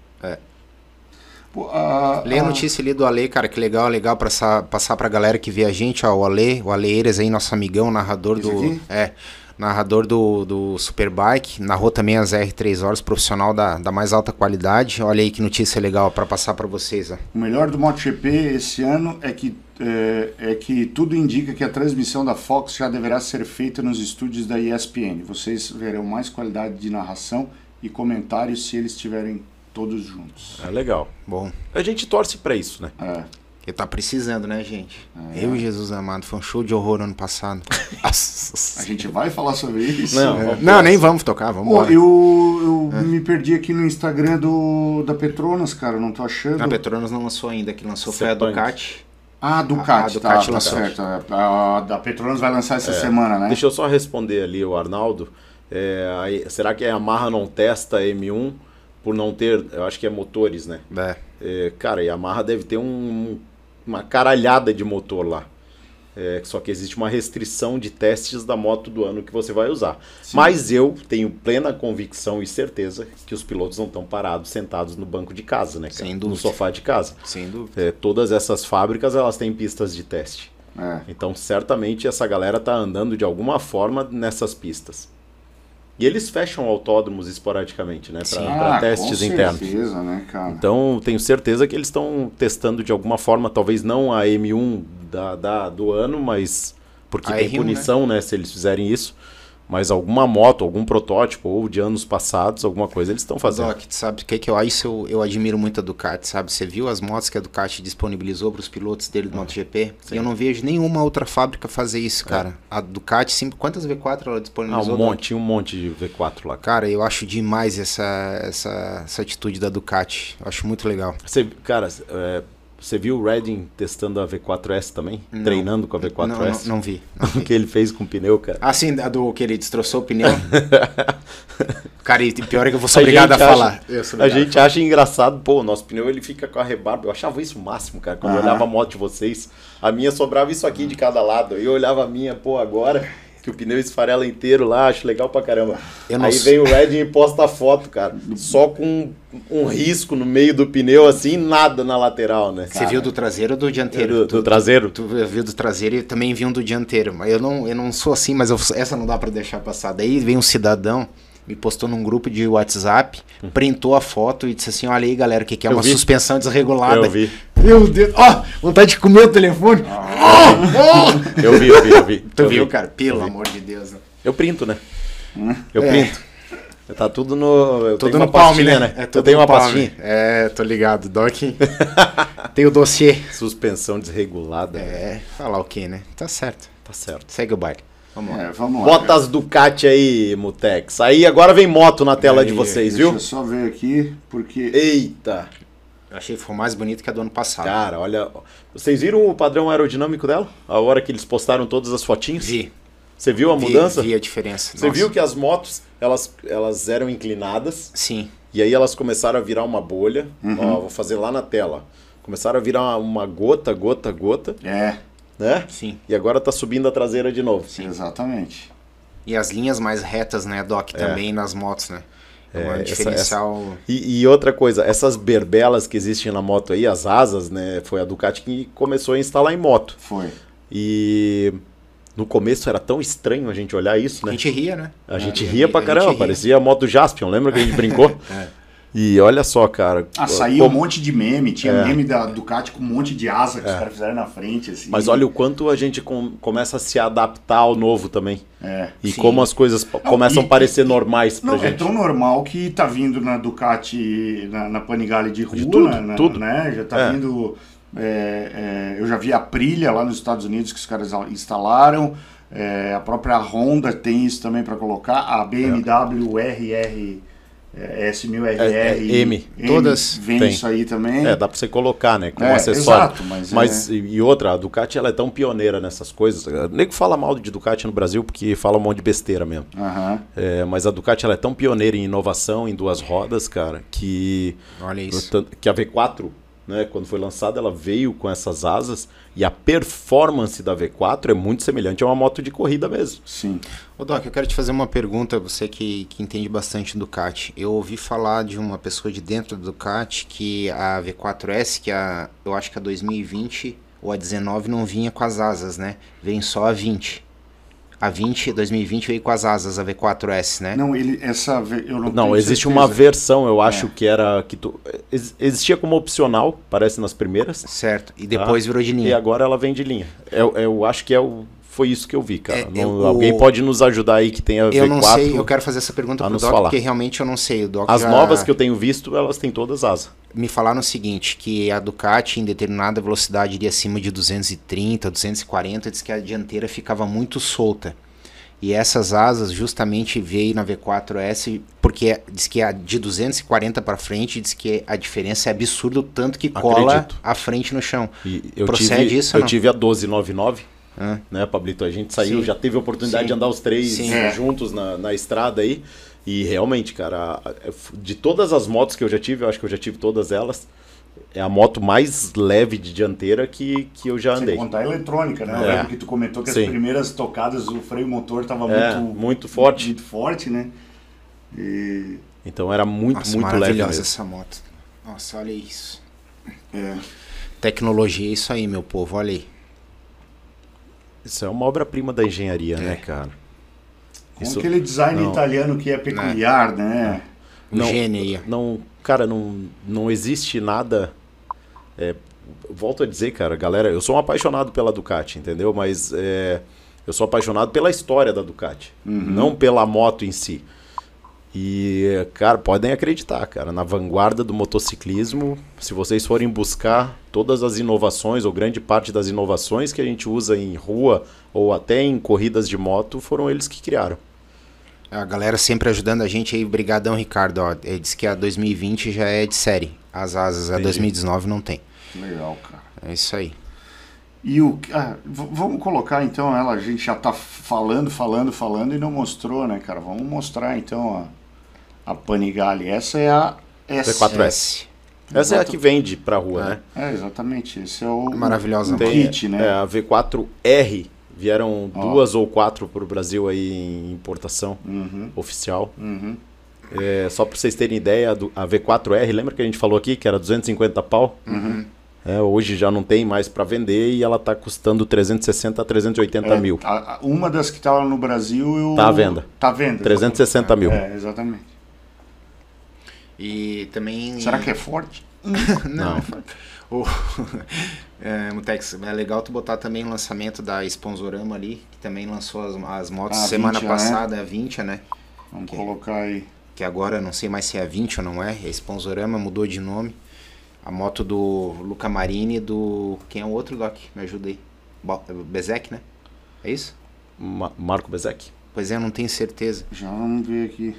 Pô, a- Lê a a- notícia ali do Ale, cara, que legal, legal pra passar, pra galera que vê a gente, ó, o Ale, o Ale Eiras aí, nosso amigão, narrador Esse do... aqui? É, narrador do, do Superbike, narrou também as R3 horas, profissional da, da mais alta qualidade. Olha aí que notícia legal pra passar pra vocês, ó. O melhor do MotoGP esse ano é que, é, é que tudo indica que a transmissão da Fox já deverá ser feita nos estúdios da ESPN. Vocês verão mais qualidade de narração e comentários se eles estiverem todos juntos. É legal. Bom, A gente torce pra isso, né? É. ele tá precisando, né, gente? É. Eu e Jesus amado, foi um show de horror ano passado. [LAUGHS] A gente vai falar sobre isso. Não, É. Não, nem vamos tocar, vamos Pô, embora. eu, eu me perdi aqui no Instagram do, da Petronas, cara, não tô achando. A Petronas não lançou ainda, que lançou foi a. Ducati. Ah, a A Ducati, Ducati tá, tá certo. A, a da Petronas vai lançar essa semana, né? Deixa eu só responder ali o Arnaldo. É, aí, será que a Yamaha não testa a M1 por não ter, eu acho que é motores, né? É. É, cara, a Yamaha deve ter um- uma caralhada de motor lá. É, só que existe uma restrição de testes da moto do ano que você vai usar. Mas eu tenho plena convicção e certeza que os pilotos não estão parados, sentados no banco de casa, né? cara? Sem no dúvida. sofá de casa. Sem dúvida. É, todas essas fábricas elas têm pistas de teste. É. Então, certamente essa galera tá andando de alguma forma nessas pistas. E eles fecham autódromos esporadicamente, né, para Ah, testes com internos. certeza, né, cara? Então, tenho certeza que eles estão testando de alguma forma, talvez não a M1 da, da- do ano, mas porque A tem R1, punição, né? se eles fizerem isso. Mas alguma moto, algum protótipo, ou de anos passados, alguma coisa eles estão fazendo. Doc, sabe o que, que eu isso eu, eu admiro muito a Ducati, sabe? Você viu as motos que a Ducati disponibilizou para os pilotos dele do MotoGP? sim. Eu não vejo nenhuma outra fábrica fazer isso, cara. A Ducati, sim, quantas V4 ela Ah, disponibilizou? um Doc? monte, um monte de V4 lá. Cara, eu acho demais essa, essa, essa atitude da Ducati. Eu acho muito legal. Você, cara, é, você viu o Redding testando a V4S também? Não. Treinando com a Não, V4S? não, não vi. não [LAUGHS] O vi. que ele fez com o pneu, cara? Ah, sim, a do que ele destroçou o pneu. [LAUGHS] cara, e pior é que eu vou ser A obrigado a falar. acha- Eu A gente acha engraçado, pô, o nosso pneu ele fica com a rebarba. Eu achava isso o máximo, cara, quando eu Aham. olhava a moto de vocês. A minha sobrava isso aqui de cada lado. Eu olhava a minha, pô, agora que o pneu esfarela inteiro lá, acho legal pra caramba. Aí sei. vem o Red e posta a foto, cara, só com um risco no meio do pneu, assim, nada na lateral, né? Você viu do traseiro ou do dianteiro? Do, do traseiro? Tu viu do traseiro e também vi um do dianteiro. Mas eu não, eu não sou assim, mas eu- essa não dá pra deixar passar. Daí vem um cidadão, me postou num grupo de WhatsApp, printou a foto e disse assim: Olha aí, galera, o que, que é Eu uma vi. suspensão desregulada. Eu vi. Meu Deus, ó, vontade de comer o telefone. Eu vi, eu vi, eu vi. [LAUGHS] Tu Eu viu, vi. cara? Pelo Eu vi. amor de Deus. né? Eu printo, né? Eu É. printo. Tá tudo no. Eu Tudo tenho no palme, né? né? É eu tudo tenho uma palme. pastinha. É, tô ligado. Doc. [LAUGHS] Tem o dossiê. Suspensão desregulada. É, falar o quê, né? Tá certo. Tá certo. Segue o baile. Vamos lá. É, vamos lá. Bota as Ducati aí, Mutex. Aí agora vem moto na tela Aí, de vocês, Deixa viu? eu só ver aqui, porque... Eita! Eu achei que ficou mais bonito que a do ano passado. Cara, olha. Vocês viram o padrão aerodinâmico dela? A hora que eles postaram todas as fotinhas? Vi. Você viu a vi, mudança? Vi a diferença. Você Nossa. viu que as motos, elas, elas eram inclinadas Sim. e aí elas começaram a virar uma bolha. Ó, vou fazer lá na tela. Começaram a virar uma, uma gota, gota, gota, É, né? Sim. E agora tá subindo a traseira de novo. exatamente. E as linhas mais retas, né, Doc, também nas motos, né? É, É, um essa- diferencial. E, e outra coisa, essas berbelas que existem na moto aí, as asas, né? Foi a Ducati que começou a instalar em moto. Foi. E no começo era tão estranho a gente olhar isso, A né? gente ria, né? A gente É, ria pra a gente caramba, ria. parecia a moto Jaspion, lembra que a gente brincou? [LAUGHS] É. E olha só, cara. Ah, saía um como- monte de meme, tinha É. meme da Ducati com um monte de asa que os caras fizeram na frente, assim. Mas olha o quanto a gente com- começa a se adaptar ao novo também. É. E Sim. como as coisas p- começam e- a parecer normais pra Não, é gente. tão normal que tá vindo na Ducati, na, na Panigale de rua, De tudo, na- na- tudo. né? Já tá É. vindo. é, é, eu já vi a Aprilia lá nos Estados Unidos que os caras instalaram. é, a própria Honda tem isso também para colocar. A BMW RR é, S1000RR É, é, M. Todas vem tem. isso aí também. É, dá pra você colocar, né? Como É, acessório. exato, mas mas é- e outra, a Ducati ela é tão pioneira nessas coisas. O nego fala mal de Ducati no Brasil porque fala um monte de besteira mesmo. É, mas a Ducati ela é tão pioneira em inovação em duas rodas, cara, que Olha isso. Que a V4, né, quando foi lançada, ela veio com essas asas e a performance da V4 é muito semelhante a uma moto de corrida mesmo. Sim. Ô Doc, eu quero te fazer uma pergunta, você que, que entende bastante Ducati. Eu ouvi falar de uma pessoa de dentro do Ducati que a V4S, que a, eu acho que a 2020 ou a 19 não vinha com as asas, né? Vem só a 20. A 20, 2020 veio com as asas, a V4S, né? Não, ele, essa. Eu não, Não, tenho existe certeza. uma versão, eu acho É. que era que tu, ex- existia como opcional, parece nas primeiras, Certo. E depois virou de e linha. agora ela vem de linha. Eu, eu acho que é o, foi isso que eu vi, cara. É, Não- eu- alguém o- pode nos ajudar aí que tem a Eu V4. não sei, eu quero fazer essa pergunta pro Doc, falar. porque realmente eu não sei. O Doc As já novas que eu tenho visto, elas têm todas asa. me falaram o seguinte, que a Ducati em determinada velocidade iria acima de 230, 240, diz que a dianteira ficava muito solta. E essas asas justamente veio na V4S, porque diz que a de 240 para frente, diz que a diferença é absurda, o tanto que cola Acredito. a frente no chão. E eu Procede tive, isso Eu não? tive a 1299, Né, Pablito? A gente saiu, Sim. já teve a oportunidade Sim. de andar os três Sim. É. juntos na, na estrada aí. E realmente, cara, de todas as motos que eu já tive, eu acho que eu já tive todas elas, é a moto mais leve de dianteira que, que eu já Sem andei. contar a eletrônica, né? Eu É. lembro que tu comentou que as primeiras tocadas o freio motor tava É, muito, muito forte. Muito forte, né? E, Então era muito, Nossa, muito leve maravilhosa mesmo. essa moto. Nossa, olha isso. é, Tecnologia é isso aí, meu povo, olha aí. Isso é uma obra-prima da engenharia, né, cara? com Isso- aquele design não. italiano que é peculiar, né? Um Não, gênio. Não, cara, não, não existe nada. é, volto a dizer, cara, galera, eu sou um apaixonado pela Ducati, entendeu? Mas é, eu sou apaixonado pela história da Ducati, não pela moto em si. E, cara, podem acreditar, cara, na vanguarda do motociclismo, se vocês forem buscar todas as inovações, ou grande parte das inovações que a gente usa em rua ou até em corridas de moto, foram eles que criaram. A galera sempre ajudando a gente aí. Brigadão, Ricardo. Ó, ele disse que a 2020 já é de série. As asas, a Entendi. 2019 não tem. Legal, cara. É isso aí. E o. ah, vamos colocar então ela, a gente já tá falando, falando, falando e não mostrou, né, cara? Vamos mostrar então a, a Panigale. Essa é a S. V4S. Essa é a que vende pra rua, né? É, exatamente. Esse é o. Maravilhosa o moto. kit, né? É, a V4R vieram Ó. duas ou quatro para o Brasil aí em importação Uhum, oficial. uhum. É, só para vocês terem ideia, a do- a V4R, lembra que a gente falou aqui que era 250 pau? Uhum. É, hoje já não tem mais para vender e ela tá custando 360 a 380 É, mil. a- uma das que estava no Brasil. Eu... Tá à venda. Tá à venda. 360 mil. É, exatamente. E também. Será que é forte? [LAUGHS] Não. O, [LAUGHS] é, Mutex, é legal tu botar também o lançamento da Sponsorama ali, que também lançou as, as motos Ah, semana 20, né? passada, a 20, né? Vamos Ok. colocar aí. Que agora não sei mais se é a 20 ou não é. É Sponsorama, mudou de nome. A moto do Luca Marini e do. Quem é o outro, Doc? Me ajuda aí. Bo- Bezek, né? É isso? Ma- Marco Bezek. Pois é, eu não tenho certeza. Já vamos ver aqui.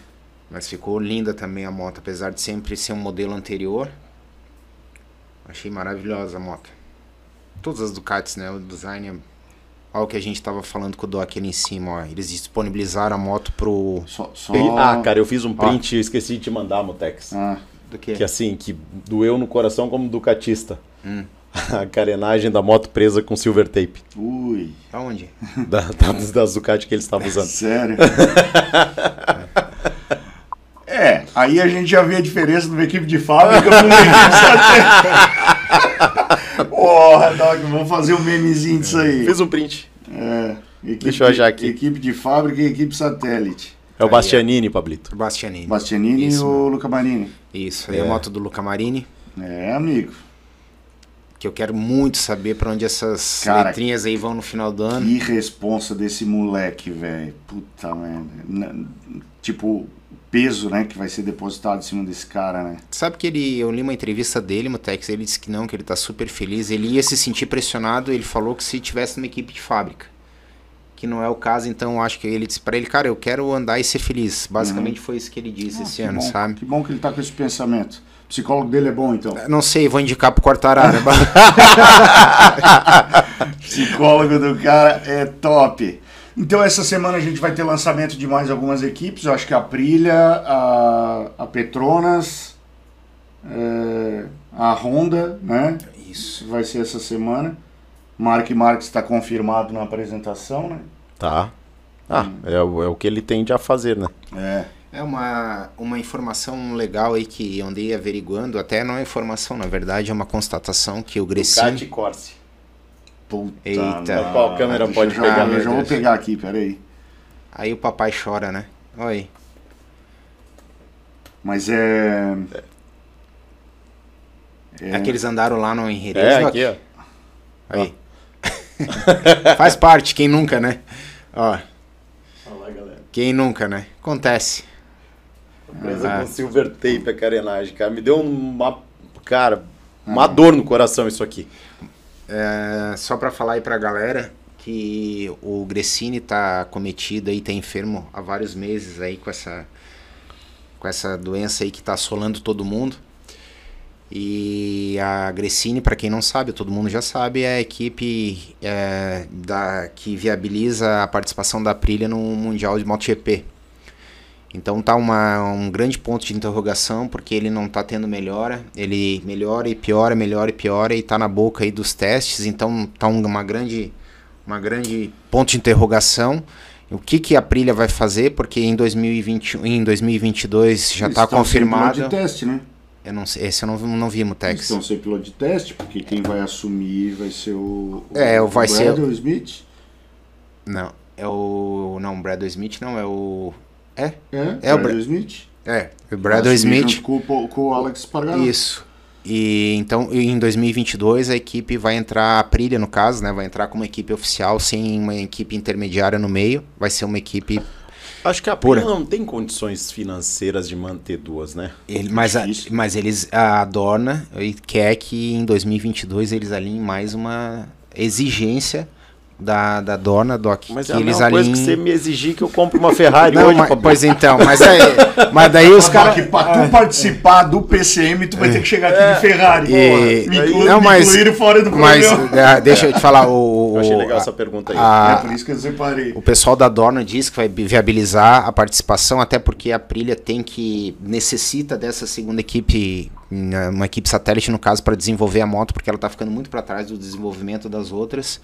Mas ficou linda também a moto, apesar de sempre ser um modelo anterior. Achei maravilhosa a moto. Todas as Ducatis, né? O design é... Olha o que a gente tava falando com o Doc ali em cima, ó. Eles disponibilizaram a moto pro... Só. só... Ah, cara, eu fiz um print e esqueci de te mandar, Motex. Ah, Do que? Que assim, que doeu no coração como ducatista. Hum. [LAUGHS] A carenagem da moto presa com silver tape. ui. Aonde? Da, das, [LAUGHS] das Ducati que eles estavam usando. Sério? [LAUGHS] é, aí a gente já vê a diferença de uma equipe de fábrica para uma equipe satélite. Porra, Doc, vamos fazer um memezinho disso aí. Fiz um print. É, Equipe, Deixa eu achar aqui. Equipe de fábrica e equipe satélite. É o Bastianini, Pablito. Bastianini. Bastianini Isso, e o Luca Marini. Isso, aí é a moto do Luca Marini. É, amigo. Que eu quero muito saber pra onde essas Cara, letrinhas aí vão no final do ano. Que responsa desse moleque, velho. Puta merda. Tipo, peso, né, que vai ser depositado em cima desse cara, né? Sabe que ele, eu li uma entrevista dele, Mutex, ele disse que não, que ele tá super feliz. Ele ia se sentir pressionado, ele falou que se tivesse numa equipe de fábrica. Que não é o caso, então acho que ele disse pra ele, cara, eu quero andar e ser feliz. Basicamente foi isso que ele disse esse Uhum. Ah, Que ano, bom, sabe? Que bom que ele tá com esse pensamento. O psicólogo dele é bom, então. Não sei, vou indicar pro Quartararo. [LAUGHS] Psicólogo do cara é top. Então essa semana a gente vai ter lançamento de mais algumas equipes. Eu acho que a Aprilia, a, a Petronas, é, a Honda, né? Isso. Vai ser essa semana. Mark Marques está confirmado na apresentação, né? Tá. Ah, é, o- é o que ele tende a fazer, né? É. É uma, uma informação legal aí que eu andei averiguando, até não é informação, na verdade é uma constatação que o Gresini... Corsi. Puta. Eita. merda. Qual câmera Deixa pode eu já- pegar, Eu já vou pegar aqui, peraí. Aí o papai chora, né? Oi. Mas é. É. que eles andaram lá no Henriquez. É, aqui, ó. Aí. [LAUGHS] Faz parte, quem nunca, né? Ó, Olha lá, galera. quem nunca, né? Acontece. Presa Ah. com silver tape a carenagem, cara. Me deu uma. Cara, uma dor no coração isso aqui. É, só pra falar aí pra galera que o Gressini tá cometido aí, tá enfermo há vários meses aí com essa com essa doença aí que tá assolando todo mundo. E a Gressini, pra quem não sabe, todo mundo já sabe, é a equipe é, da, que viabiliza a participação da Aprilia no Mundial de MotoGP. Então tá uma, um grande ponto de interrogação, porque ele não tá tendo melhora. Ele melhora e piora, melhora e piora, e tá na boca aí dos testes. Então tá um- uma grande, uma grande ponto de interrogação. O que, que a Aprilia vai fazer? Porque em 2020, em 2022 já Eles tá confirmado. de teste, né? Eu não sei, esse eu não, não vi, Mutex. estão sem piloto de teste, porque quem vai assumir vai ser o. o É, o vai ser- Bradley Smith. Não, é o. Não, o Bradley Smith não, é o. É? É, É o Bradley Smith. É, o assumir Smith. Com, com o Alex Spargaro. Isso. E então em 2022 a equipe vai entrar, a Aprilia no caso, né, vai entrar como equipe oficial sem uma equipe intermediária no meio, vai ser uma equipe, Acho que a Pura. Pura não tem condições financeiras de manter duas, né? ele, mas, a, mas eles a Dorna quer que em 2022 eles alinhem mais uma exigência da, da Dorna, do Mas que é a coisa que você me exigir que eu compre uma Ferrari Não, hoje, mas- pois então, mas aí, mas daí os Os caras que pra tu participar do PCM, tu vai ter que chegar aqui de Ferrari. É. E- porra. Me, inclu- não, me mas- incluíram fora do mas programa. ah, deixa eu te falar o Eu achei legal a- essa pergunta aí. a- É por isso que eu separei. O pessoal da Dorna diz que vai viabilizar a participação, até porque a Aprilia tem que necessita dessa segunda equipe, uma equipe satélite no caso, para desenvolver a moto, porque ela tá ficando muito para trás do desenvolvimento das outras.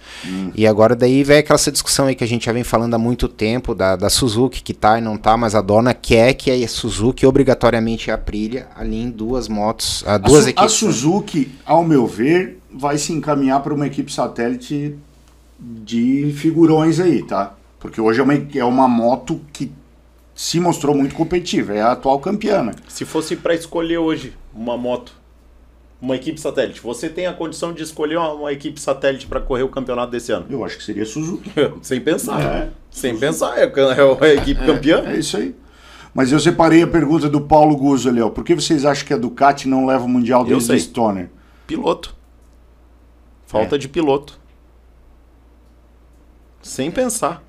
E agora daí vem aquela essa discussão aí que a gente já vem falando há muito tempo da, da Suzuki que tá e não tá, mas a Dorna quer que a Suzuki obrigatoriamente a Aprilia alinhem duas motos, A, duas Su- a equipes. Suzuki, ao meu ver, vai se encaminhar para uma equipe satélite de figurões aí, tá? Porque hoje é uma, é uma moto que se mostrou muito competitiva, é a atual campeã, né? Se fosse pra escolher hoje uma moto, uma equipe satélite, você tem a condição de escolher uma, uma equipe satélite pra correr o campeonato desse ano? Eu acho que seria Suzuki. [LAUGHS] Sem pensar. É. Sem pensar, é, é a equipe campeã. É isso aí. Mas eu separei a pergunta do Paulo Guzzo ali, ó. Por que vocês acham que a Ducati não leva o Mundial desde Stoner? Piloto. Falta de piloto. Sem pensar.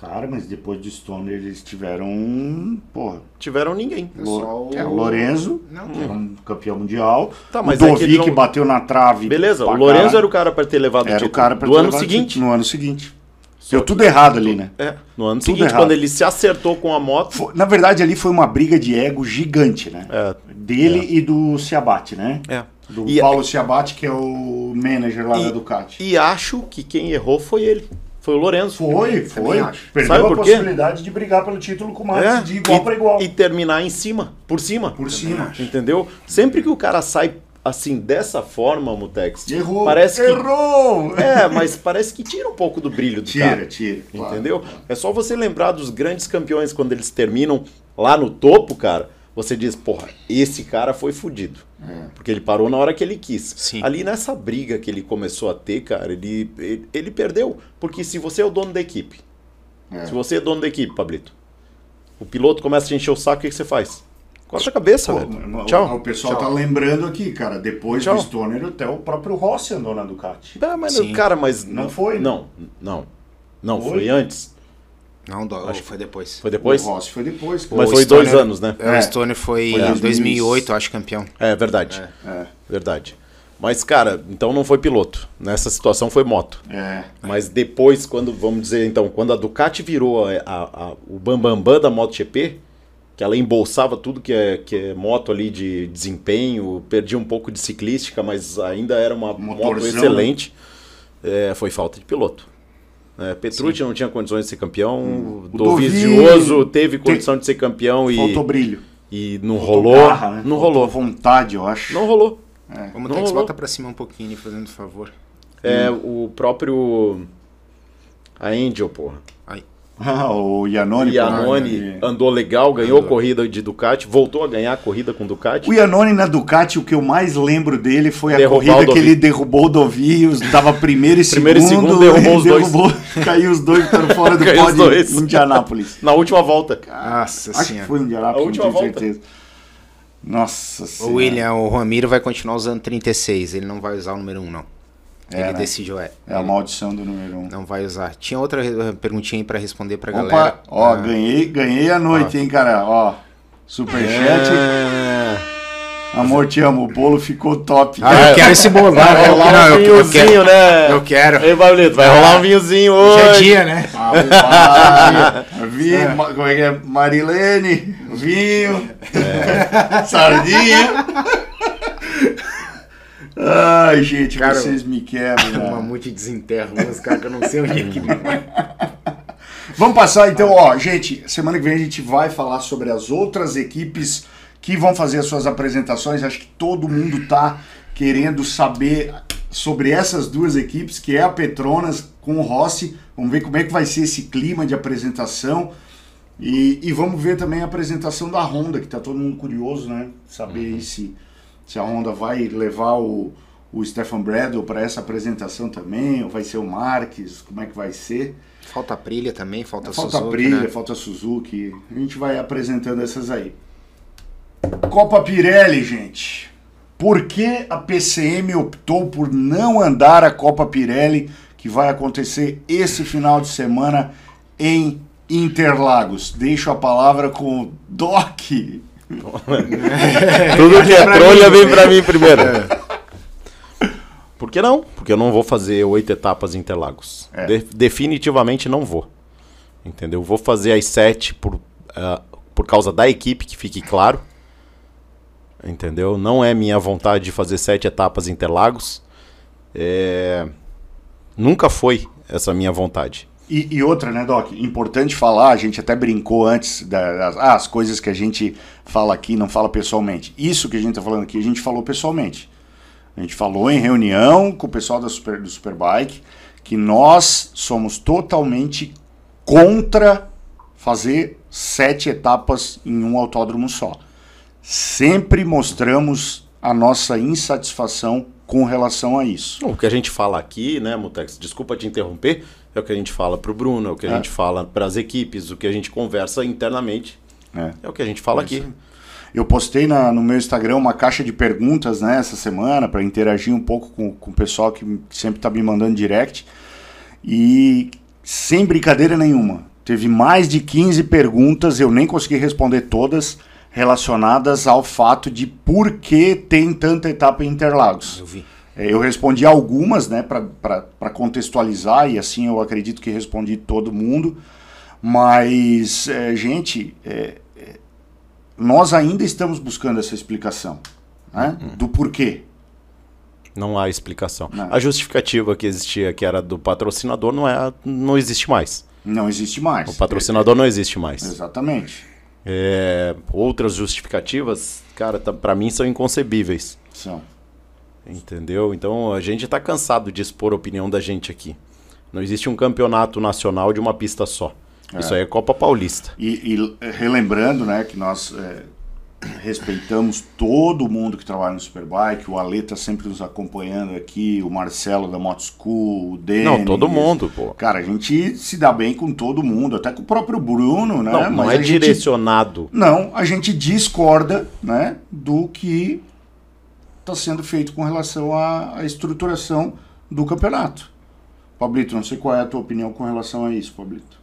Cara, mas depois do Stoner eles tiveram. Porra. Tiveram ninguém. Lo- é, o Lorenzo, Não, que era um campeão mundial. Tá, o mas é que ele Dovi que não- bateu na trave. Beleza, o Lorenzo caralho. era o cara pra ter levado o Era título. o cara pra do ter ano levado seguinte. No ano seguinte. Só Deu tudo errado ali, né? É, no ano Tudo seguinte, errado. quando ele se acertou com a moto. Fo- Na verdade, ali foi uma briga de ego gigante, né? É, Dele e do Ciabatti, né? é. Do E- Paulo Ciabatti, que é o manager lá E- da Ducati. E acho que quem errou foi ele. Foi o Lorenzo. Foi, foi. Perdeu Sabe a possibilidade de brigar pelo título com o Max É, de igual para igual. E terminar em cima, por cima. Por cima. Entendeu? Sempre que o cara sai assim, dessa forma, Mutex, Errou! parece que Errou! É, mas parece que tira um pouco do brilho do Tira, cara. tira. claro. Entendeu? É só você lembrar dos grandes campeões quando eles terminam lá no topo, cara. Você diz, porra, esse cara foi fudido. É. Porque ele parou na hora que ele quis. Sim. Ali nessa briga que ele começou a ter, cara, ele, ele, ele perdeu. Porque se você é o dono da equipe, É. se você é dono da equipe, Pablito, o piloto começa a te encher o saco, o que, que você faz? Corta a cabeça, Pô, velho. o- Tchau. O pessoal Tchau. tá lembrando aqui, cara. Depois Tchau. do Stoner, até o próprio Rossi andou na Ducati. Ah, mas, Sim. cara, mas. Não foi, né? Não, não. Não, Foi? foi antes. Não, do, Acho foi depois. Foi depois? O Rossi foi depois. cara. Mas O foi dois Stoner- anos, né? É, É. O Stone foi, Foi em em 2008, acho, campeão. É verdade. É, Verdade. Mas, cara, então não foi piloto. Nessa situação foi moto. é. Mas depois, quando, vamos dizer, então, quando a Ducati virou a, a- a- o bambambam bam, bam da MotoGP, que ela embolsava tudo que é, que é moto ali de desempenho, perdia um pouco de ciclística, mas ainda era uma moto Motorzão, excelente, é, foi falta de piloto. É, Petrucci não tinha condições de ser campeão, O Dovizioso Dovi- teve condição de ser campeão e, Faltou brilho. e não Faltou rolou. garra, né? Não Faltou rolou. vontade, eu acho. Não rolou. Vamos Não ter que volta pra cima um pouquinho, fazendo favor. É o próprio. A Angel, porra. Ai. o Iannone. O Iannone pô, andou legal, ganhou Andou. corrida de Ducati, voltou a ganhar a corrida com Ducati. O Iannone na Ducati, o que eu mais lembro dele foi a Derrubar corrida que ele derrubou o Dovi, dava primeiro e [LAUGHS] Primeiro e segundo. segundo, derrubou os dois. derrubou, [LAUGHS] Caiu os dois para fora do [LAUGHS] pódio dois. em Indianápolis. Na última volta. Nossa Acho que senhora. foi em Indianápolis, A última não tenho volta. certeza. Nossa O senhora. William, o Ramiro vai continuar usando 36, ele não vai usar o número 1, não. É, ele né? decidiu, é. É a maldição do número um. Não vai usar. Tinha outra perguntinha aí pra responder pra Opa, galera. ó, Ah, ganhei, ganhei a noite, hein, cara. Ó, superchat. É. Amor, te amo. O bolo ficou top. Ah, eu quero esse bolo. Vai eu- rolar não, um eu, eu vinhozinho, quero. né? Eu quero. Ei, Pablito, vai rolar um vinhozinho Hoje é hoje. dia, né? Ah, [LAUGHS] Vi, ma- como é que é? Marilene, vinho, É. [LAUGHS] sardinha. [LAUGHS] Ai, gente, Cara, vocês me quebram. [LAUGHS] Um né? mamute desenterra uns caras que eu não sei onde é que [LAUGHS] Vamos passar então, ó, gente, semana que vem a gente vai falar sobre as outras equipes que vão fazer as suas apresentações. Acho que todo mundo tá querendo saber sobre essas duas equipes, que é a Petronas com o Rossi. Vamos ver como é que vai ser esse clima de apresentação. E, e vamos ver também a apresentação da Honda, que tá todo mundo curioso, né? Saber aí se, se a Honda vai levar o, o Stefan Bradle para essa apresentação também, ou vai ser o Marques, como é que vai ser. Falta Prilha também, falta, Falta Suzuki, Brilha, né? falta Suzuki. A gente vai apresentando essas aí. Copa Pirelli, gente. Por que a PCM optou por não andar a Copa Pirelli, que vai acontecer esse final de semana em Interlagos? Deixo a palavra com o Doc. [LAUGHS] Tudo que é trolha vem pra mim primeiro. Por que não? Porque eu não vou fazer oito etapas em Interlagos. É. De- definitivamente não vou. Entendeu? Vou fazer as sete por, ah, por causa da equipe, que fique claro. Entendeu? Não é minha vontade de fazer sete etapas em Interlagos. É, Nunca foi essa minha vontade. E, e outra, né, Doc? Importante falar, a gente até brincou antes das ah, as coisas que a gente fala aqui, não fala pessoalmente. Isso que a gente tá falando aqui, a gente falou pessoalmente. A gente falou em reunião com o pessoal da Super, do Superbike que nós somos totalmente contra fazer sete etapas em um autódromo só. Sempre mostramos a nossa insatisfação com relação a isso. O que a gente fala aqui, né, Mutex? Desculpa te interromper. É o que a gente fala pro Bruno, é o que a É. gente fala para as equipes, o que a gente conversa internamente. É. É o que a gente fala aqui. Eu postei na- no meu Instagram uma caixa de perguntas né, essa semana para interagir um pouco com, com o pessoal que sempre está me mandando direct. E sem brincadeira nenhuma, teve mais de 15 perguntas, eu nem consegui responder todas, relacionadas ao fato de por que tem tanta etapa em Interlagos. Eu vi. É, Eu respondi algumas, né, para contextualizar, e assim eu acredito que respondi todo mundo. Mas, é, gente, é, é, nós ainda estamos buscando essa explicação né, do porquê. Não há explicação. Não. A justificativa que existia, que era do patrocinador, não, é, não existe mais. Não existe mais. O patrocinador não existe mais. Exatamente. É, outras justificativas, cara, tá, para mim são inconcebíveis. São. Entendeu? Então a gente está cansado de expor a opinião da gente aqui. Não existe um campeonato nacional de uma pista só. É. Isso aí é Copa Paulista. E, e relembrando, né, que nós é, respeitamos todo mundo que trabalha no Superbike, o Ale tá sempre nos acompanhando aqui, o Marcelo da Moto School, o Denis. Não, todo mundo, pô. Cara, a gente se dá bem com todo mundo, até com o próprio Bruno, né? Não, não é direcionado. Gente, não, a gente discorda, né, do que está sendo feito com relação à, à estruturação do campeonato. Pablito, não sei qual é a tua opinião com relação a isso, Pablito.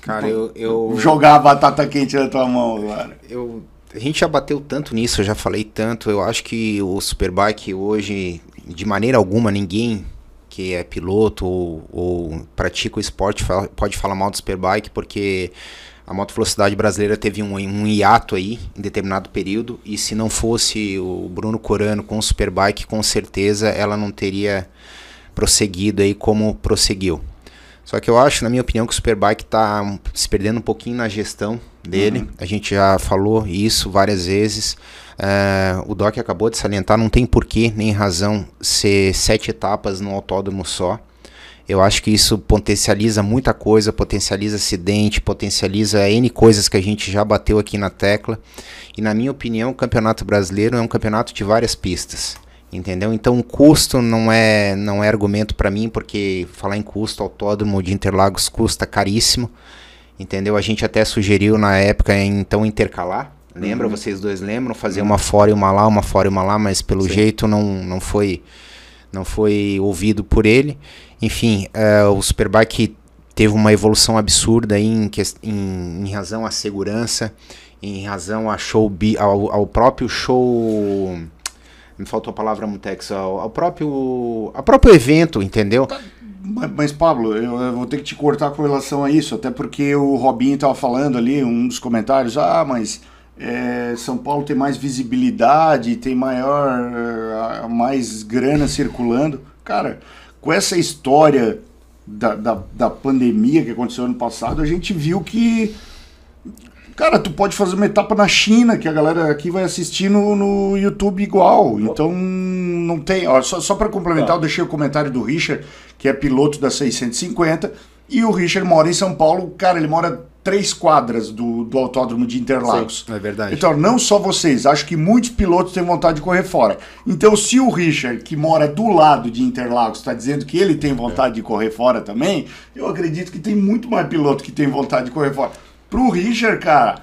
Cara, eu, eu. Jogar a batata quente na tua mão agora. Eu a gente já bateu tanto nisso, eu já falei tanto. Eu acho que o Superbike hoje, de maneira alguma, ninguém que é piloto ou, ou pratica o esporte fala, pode falar mal do Superbike, porque a moto velocidade brasileira teve um, um hiato aí em determinado período e se não fosse o Bruno Corano com o Superbike, com certeza ela não teria prosseguido aí como prosseguiu. Só que eu acho, na minha opinião, que o Superbike está se perdendo um pouquinho na gestão dele. Uhum. A gente já falou isso várias vezes. Uh, o Doc acabou de salientar, não tem porquê nem razão ser sete etapas no autódromo só. Eu acho que isso potencializa muita coisa, potencializa acidente, potencializa N coisas que a gente já bateu aqui na tecla. E na minha opinião, o Campeonato Brasileiro é um campeonato de várias pistas. Entendeu? Então o custo não é não é argumento para mim, porque falar em custo, autódromo de Interlagos custa caríssimo. Entendeu? A gente até sugeriu na época então intercalar. Lembra? Uhum. Vocês dois lembram? Fazer uhum. uma fora e uma lá, uma fora e uma lá, mas pelo Sim. jeito não, não foi não foi ouvido por ele. Enfim, uh, o Superbike teve uma evolução absurda em, em, em razão à segurança, em razão a show, ao, ao próprio show me faltou a palavra Mutex, ao, ao próprio, ao próprio evento, entendeu? Tá, mas, Pablo, eu, vou ter que te cortar com relação a isso, até porque o Robinho estava falando ali, um dos comentários, ah, mas é, São Paulo tem mais visibilidade, tem maior, uh, mais grana circulando. Cara, com essa história da, da, da pandemia que aconteceu ano passado, a gente viu que Cara, tu pode fazer uma etapa na China, que a galera aqui vai assistir no, no YouTube igual. Então, não tem. Ó, só só para complementar, tá. eu deixei o comentário do Richard, que é piloto da 650. E o Richard mora em São Paulo. Cara, ele mora três quadras do, do autódromo de Interlagos. Sim, é verdade. Então, não só vocês, acho que muitos pilotos têm vontade de correr fora. Então, se o Richard, que mora do lado de Interlagos, está dizendo que ele tem vontade é. de correr fora também, eu acredito que tem muito mais piloto que tem vontade de correr fora. Pro Richard, cara,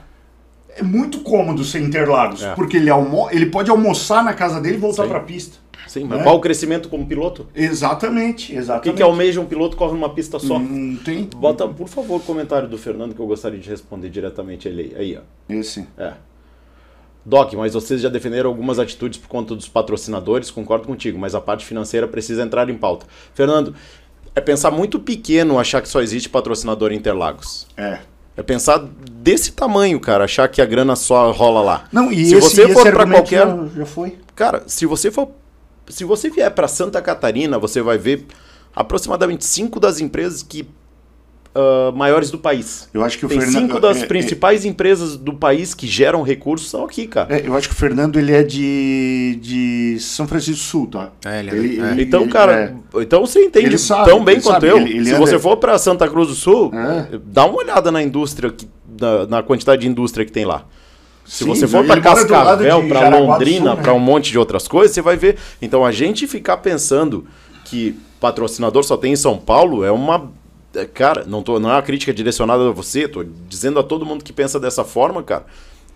é muito cômodo ser Interlagos, é. porque ele, almo ele pode almoçar na casa dele e voltar para a pista. Sim, mas né? qual o crescimento como piloto? Exatamente, exatamente. O que, que almeja um piloto corre numa pista só? Não tem. Bota, por favor, o comentário do Fernando que eu gostaria de responder diretamente ele aí, ó. Esse. É. Doc, mas vocês já defenderam algumas atitudes por conta dos patrocinadores, concordo contigo, mas a parte financeira precisa entrar em pauta. Fernando, é pensar muito pequeno achar que só existe patrocinador em Interlagos. É. É pensar desse tamanho, cara, achar que a grana só rola lá. Não, e se esse, você for para qualquer, já, já foi. Cara, se você for se você vier para Santa Catarina, você vai ver aproximadamente cinco das empresas que uh, maiores do país. Eu acho que o Tem Fernando, cinco das é, é principais é, empresas do país que geram recursos são aqui, cara. É, eu acho que o Fernando ele é de, de São Francisco do Sul, tá? É, ele, é ele, ele então, cara, então você entende sabe, tão bem quanto sabe, eu. Se você for para Santa Cruz do Sul, dá uma olhada na indústria, que, na, na quantidade de indústria que tem lá. Se Sim, você for para Cascavel, para Londrina, né? para um monte de outras coisas, você vai ver. Então a gente ficar pensando que patrocinador só tem em São Paulo é uma é, cara, não, tô, não é uma crítica direcionada a você, tô dizendo a todo mundo que pensa dessa forma, cara.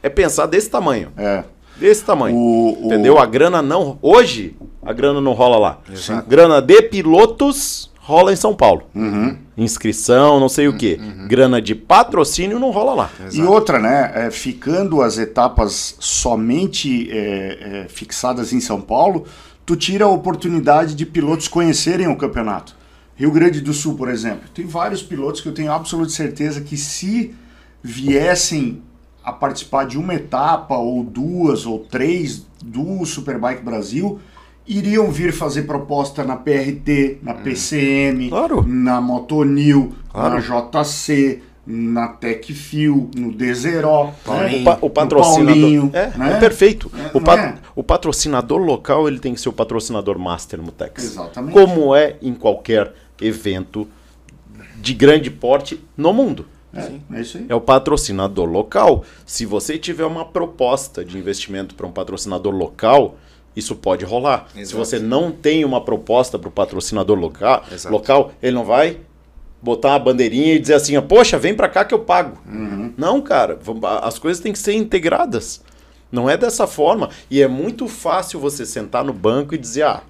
É pensar desse tamanho. É. Desse tamanho. O, entendeu? O... A grana não. Hoje, a grana não rola lá. Exato. Grana de pilotos rola em São Paulo. Uhum. Inscrição, não sei o quê. Uhum. Grana de patrocínio não rola lá. Exato. E outra, né? É, ficando as etapas somente é, é, fixadas em São Paulo, tu tira a oportunidade de pilotos conhecerem o campeonato. Rio Grande do Sul, por exemplo, tem vários pilotos que eu tenho absoluta certeza que se viessem a participar de uma etapa ou duas ou três do Superbike Brasil, iriam vir fazer proposta na PRT, na hum. PCM, claro. na Motonil, claro. na JC, na Tecfil, no Deseró, né? O, pa- o No patrocinador. Paulinho, é, né? é perfeito. É, o, pat- é? o patrocinador local ele tem que ser o patrocinador master Mutex. Exatamente. Como é em qualquer evento de grande porte no mundo. É, é isso aí. É o patrocinador local. Se você tiver uma proposta de investimento para um patrocinador local, isso pode rolar. Se Exato. você não tem uma proposta para o patrocinador local, Exato. local, ele não vai botar uma bandeirinha e dizer assim, poxa, vem para cá que eu pago. Não, cara, as coisas têm que ser integradas. Não é dessa forma. E é muito fácil você sentar no banco e dizer, ah,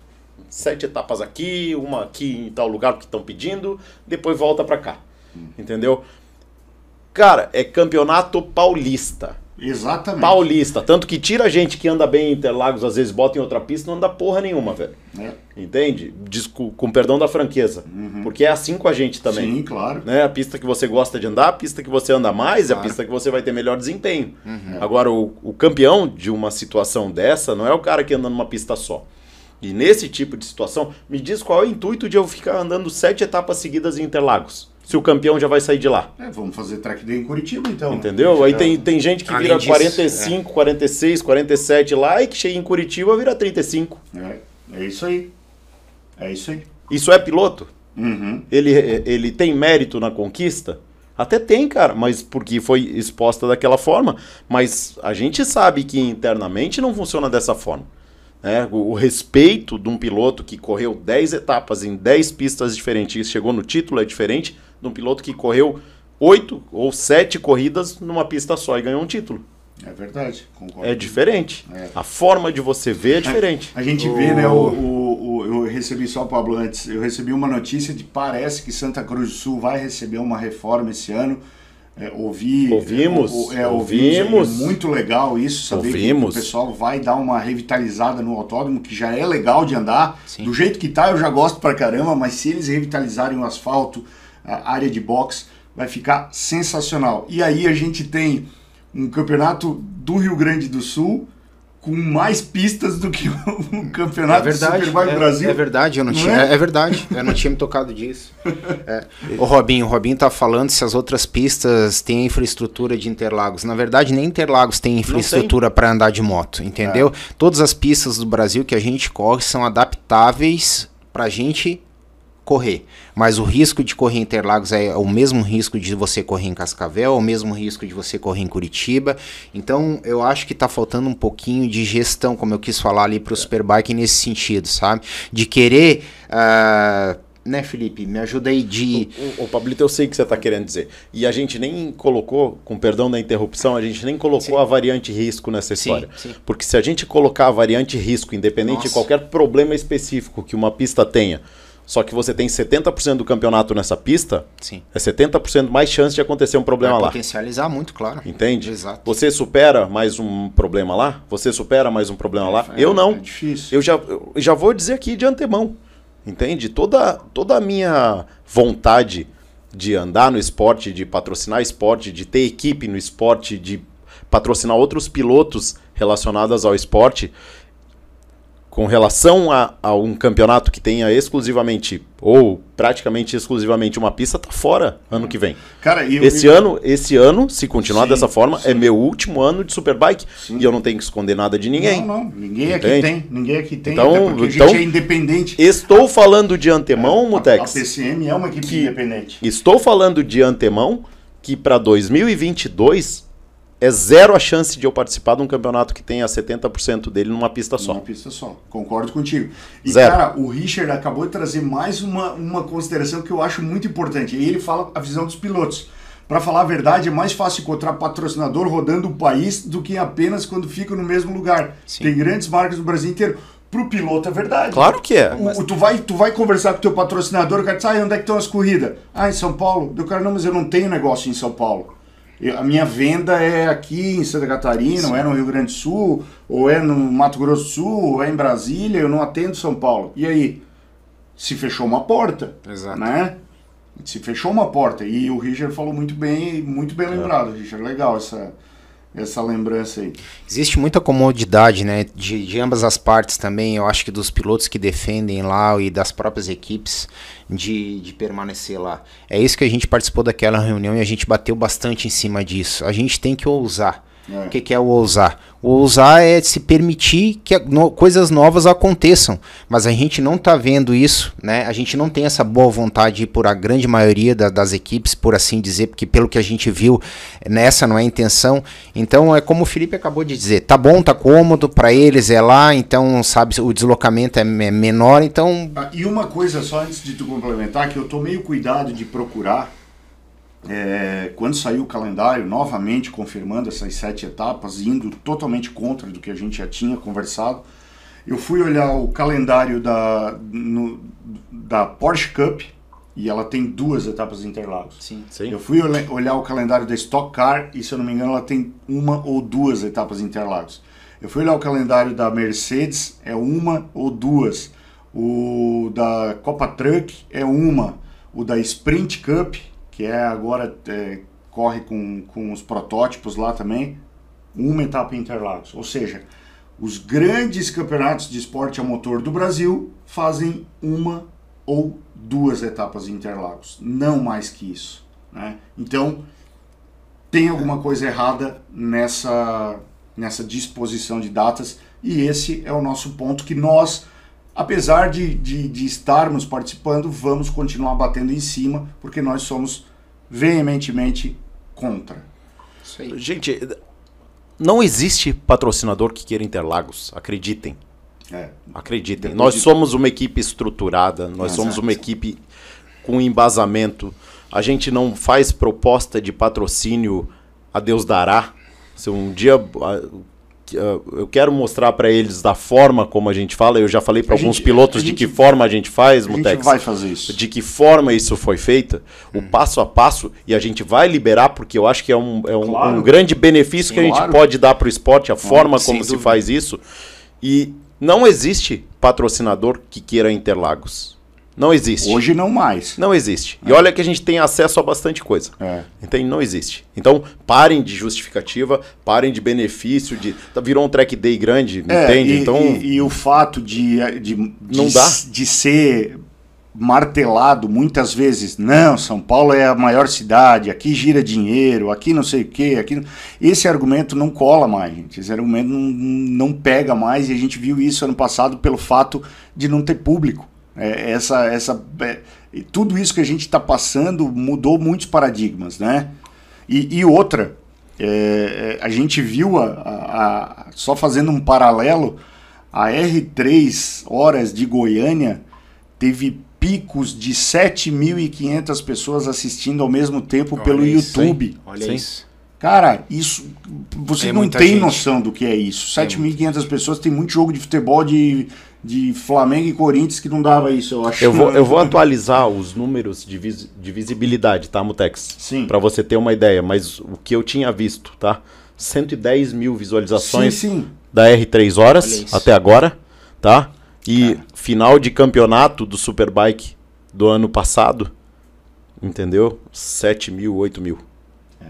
sete etapas aqui, uma aqui em tal lugar que estão pedindo, depois volta para cá. Entendeu? Cara, é campeonato paulista. Exatamente. Paulista. Tanto que tira a gente que anda bem em Interlagos, às vezes bota em outra pista, não anda porra nenhuma, velho. É. Entende? Diz, com, perdão da franqueza. Porque é assim com a gente também. Sim, claro. Né? A pista que você gosta de andar, a pista que você anda mais, é a Claro. pista que você vai ter melhor desempenho. Agora, o, o campeão de uma situação dessa não é o cara que anda numa pista só. E nesse tipo de situação, me diz qual é o intuito de eu ficar andando sete etapas seguidas em Interlagos, se o campeão já vai sair de lá. É, vamos fazer track day em Curitiba, então. Entendeu? Aí É. tem, tem gente que Além vira disso, 45, 46, 47 lá e que chega em Curitiba vira 35. É, é isso aí. É isso aí. Isso é piloto? Uhum. Ele, ele tem mérito na conquista? Até tem, cara, mas porque foi exposta daquela forma. Mas a gente sabe que internamente não funciona dessa forma. Né? O, o respeito de um piloto que correu 10 etapas em 10 pistas diferentes e chegou no título é diferente de um piloto que correu 8 ou 7 corridas numa pista só e ganhou um título. É verdade, concordo. É diferente. É. A forma de você ver é diferente. [LAUGHS] A gente vê, né, o, o- o- eu recebi só, Pablo, antes, eu recebi uma notícia de parece que Santa Cruz do Sul vai receber uma reforma esse ano. É, ouvi, Ouvimos, é, é, ouvimos. É muito legal isso, saber Ouvimos. que o pessoal vai dar uma revitalizada no autódromo, que já é legal de andar. Sim. Do jeito que tá, eu já gosto pra caramba, mas se eles revitalizarem o asfalto, a área de box, vai ficar sensacional. E aí a gente tem um campeonato do Rio Grande do Sul com mais pistas do que [LAUGHS] o campeonato É verdade, do Superbike é, Brasil. é verdade, eu não, Não tinha. é? É? verdade, eu não tinha me tocado disso. [LAUGHS] É. O Robinho, o Robinho tá falando se as outras pistas têm infraestrutura de Interlagos. Na verdade, nem Interlagos tem infraestrutura para andar de moto, entendeu? É. Todas as pistas do Brasil que a gente corre são adaptáveis pra gente correr. Mas o risco de correr em Interlagos é o mesmo risco de você correr em Cascavel, é o mesmo risco de você correr em Curitiba. Então, eu acho que tá faltando um pouquinho de gestão, como eu quis falar ali pro Superbike nesse sentido, sabe? De querer. ah, né, Felipe? Me ajuda aí de. O, o Pablito, eu sei o que você está querendo dizer. E a gente nem colocou, com perdão da interrupção, a gente nem colocou a variante risco nessa Sim, história. sim. Porque se a gente colocar a variante risco, independente de Nossa. qualquer problema específico que uma pista tenha, só que você tem 70% do campeonato nessa pista, Sim. é 70% mais chance de acontecer um problema Vai lá. potencializar muito, claro. Entende? Exato. Você supera mais um problema lá? Você supera mais um problema lá? É, eu não. É difícil. Eu já, eu já vou dizer aqui de antemão, entende? Toda, toda a minha vontade de andar no esporte, de patrocinar esporte, de ter equipe no esporte, de patrocinar outros pilotos relacionados ao esporte, com relação a, a um campeonato que tenha exclusivamente, ou praticamente exclusivamente uma pista, tá fora ano que vem. Cara, eu- Esse ano, esse ano, se continuar Sim, dessa forma, sim. é meu último ano de Superbike Sim. e eu não tenho que esconder nada de ninguém. Não, não, ninguém aqui Entende? tem. Ninguém aqui tem. Então- a então- gente é independente. Estou falando de antemão, A- Mutex. A, PCM é uma equipe Que- independente. Estou falando de antemão que para 2022 é zero a chance de eu participar de um campeonato que tenha 70% dele numa pista Só. só. Uma pista só. Concordo contigo. E, Zero. cara, o Richard acabou de trazer mais uma, uma consideração que eu acho muito importante. E ele fala a visão dos pilotos. Para falar a verdade, é mais fácil encontrar patrocinador rodando o país do que apenas quando fica no mesmo lugar. Sim. Tem grandes marcas no Brasil inteiro. Pro piloto é verdade. Claro que é. O- o- tu, vai, tu vai conversar com o teu patrocinador, o cara diz, ah, onde é que estão as corridas? Ah, em São Paulo. Do cara, não, mas eu não tenho negócio em São Paulo. Eu- a minha venda é aqui em Santa Catarina, ou é no Rio Grande do Sul, ou é no Mato Grosso do Sul, ou é em Brasília, eu não atendo São Paulo. E aí? Se fechou uma porta, Exato. né? Se fechou uma porta. E o Richard falou muito bem, muito É. bem lembrado, Richard. Legal essa, essa lembrança aí. Existe muita comodidade, né, de, de, ambas as partes também, eu acho que dos pilotos que defendem lá e das próprias equipes de, de permanecer lá. É isso que a gente participou daquela reunião e a gente bateu bastante em cima disso. A gente tem que ousar. É. O que, que, é o ousar? O ousar é se permitir que no, coisas novas aconteçam, mas a gente não está vendo isso, né? A gente não tem essa boa vontade por a grande maioria da, das equipes, por assim dizer, porque pelo que a gente viu, nessa não é a intenção. Então é como o Felipe acabou de dizer, tá bom, tá cômodo para eles é lá, então sabe o deslocamento é, é menor, então. Ah, e uma coisa só antes de tu complementar que eu tomei o cuidado de procurar é, quando saiu o calendário, novamente confirmando essas sete etapas, indo totalmente contra do que a gente já tinha conversado, eu fui olhar o calendário da, no, da Porsche Cup, e ela tem duas etapas de Interlagos. Sim, sim. Eu fui olhar o calendário da Stock Car, e se eu não me engano ela tem uma ou duas etapas de Interlagos. Eu fui olhar o calendário da Mercedes, é uma ou duas. O da Copa Truck é uma. O da Sprint Cup que é agora é, corre com, com os protótipos lá também, uma etapa Interlagos. Ou seja, os grandes campeonatos de esporte a motor do Brasil fazem uma ou duas etapas Interlagos, não mais que isso. Né? Então, tem alguma coisa errada nessa, nessa disposição de datas, e esse é o nosso ponto que nós apesar de, de, de, estarmos participando, vamos continuar batendo em cima, porque nós somos veementemente contra. Gente, não existe patrocinador que queira Interlagos, acreditem. É. Acreditem. Nós somos uma equipe estruturada, nós Exato. somos uma equipe com embasamento. A gente não faz proposta de patrocínio a Deus dará. Se um dia eu quero mostrar para eles da forma como a gente fala. Eu já falei para alguns gente, pilotos gente, de que forma a gente faz, Mutex. A gente vai fazer isso. De que forma isso foi feito, hum. o passo a passo, e a gente vai liberar, porque eu acho que é um, é um, claro. um grande benefício que a gente pode dar para o esporte, a forma como se faz isso. E não existe patrocinador que queira Interlagos. Não existe. Hoje não mais. Não existe. É. E olha que a gente tem acesso a bastante coisa. É. Entende? Não existe. Então, parem de justificativa, parem de benefício, de. Tá, virou um track day grande, é, entende? E, então. E, e, o fato de, de, não de, dá. de ser martelado muitas vezes, não, São Paulo é a maior cidade, aqui gira dinheiro, aqui não sei o quê, aqui... Esse argumento não cola mais, gente. Esse argumento não, não pega mais e a gente viu isso ano passado pelo fato de não ter público. É, essa, essa, é, tudo isso que a gente está passando mudou muitos paradigmas, né? E, e outra, é, é a gente viu, a, a, a, só fazendo um paralelo, a R3 Horas de Goiânia teve picos de 7.500 pessoas assistindo ao mesmo tempo Olha pelo isso, YouTube. Hein? Olha Sim. isso. Cara, isso. Você é não tem gente. noção do que é isso. 7.500 pessoas, tem muito jogo de futebol de de Flamengo e Corinthians que não dava isso, eu acho. Eu vou, eu vou atualizar os números de, vis, de visibilidade, tá, Mutex? Sim. Para você ter uma ideia, mas o que eu tinha visto, tá? 110 mil visualizações sim, sim. da R3 Horas até agora, tá? E Cara. final de campeonato do Superbike do ano passado, entendeu? 7 mil, 8 mil. É.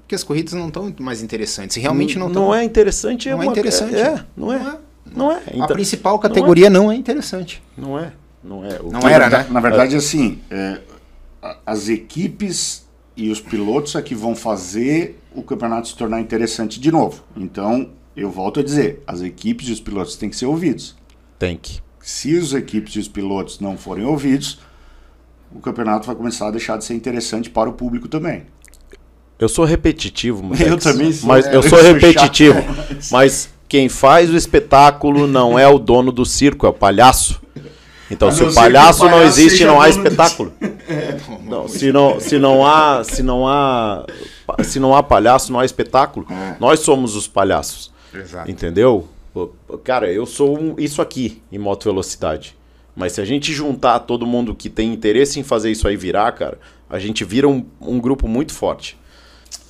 Porque as corridas não estão mais interessantes. Realmente não estão. Não é interessante. Não é, uma... é interessante. É, não é. Não é. Não é. Então, a principal categoria não é. não é, interessante. Não é. Não é. O não era, né? Na verdade, assim, é, as equipes e os pilotos é que vão fazer o campeonato se tornar interessante de novo. Então, eu volto a dizer, as equipes e os pilotos têm que ser ouvidos. Tem que. Se as equipes e os pilotos não forem ouvidos, o campeonato vai começar a deixar de ser interessante para o público também. Eu sou repetitivo, [LAUGHS] Molex, Eu também sou. Mas é, eu, sou repetitivo. [LAUGHS] mas quem faz o espetáculo não é o dono do circo, é o palhaço. Então, se o palhaço, palhaço não existe, não há espetáculo. [LAUGHS] É. Não, se não, se não há, se não há, se não há palhaço, não há espetáculo. É. Nós somos os palhaços. Exato. Entendeu? Cara, eu sou um, isso aqui em moto velocidade. Mas se a gente juntar todo mundo que tem interesse em fazer isso aí virar, cara, a gente vira um, um grupo muito forte.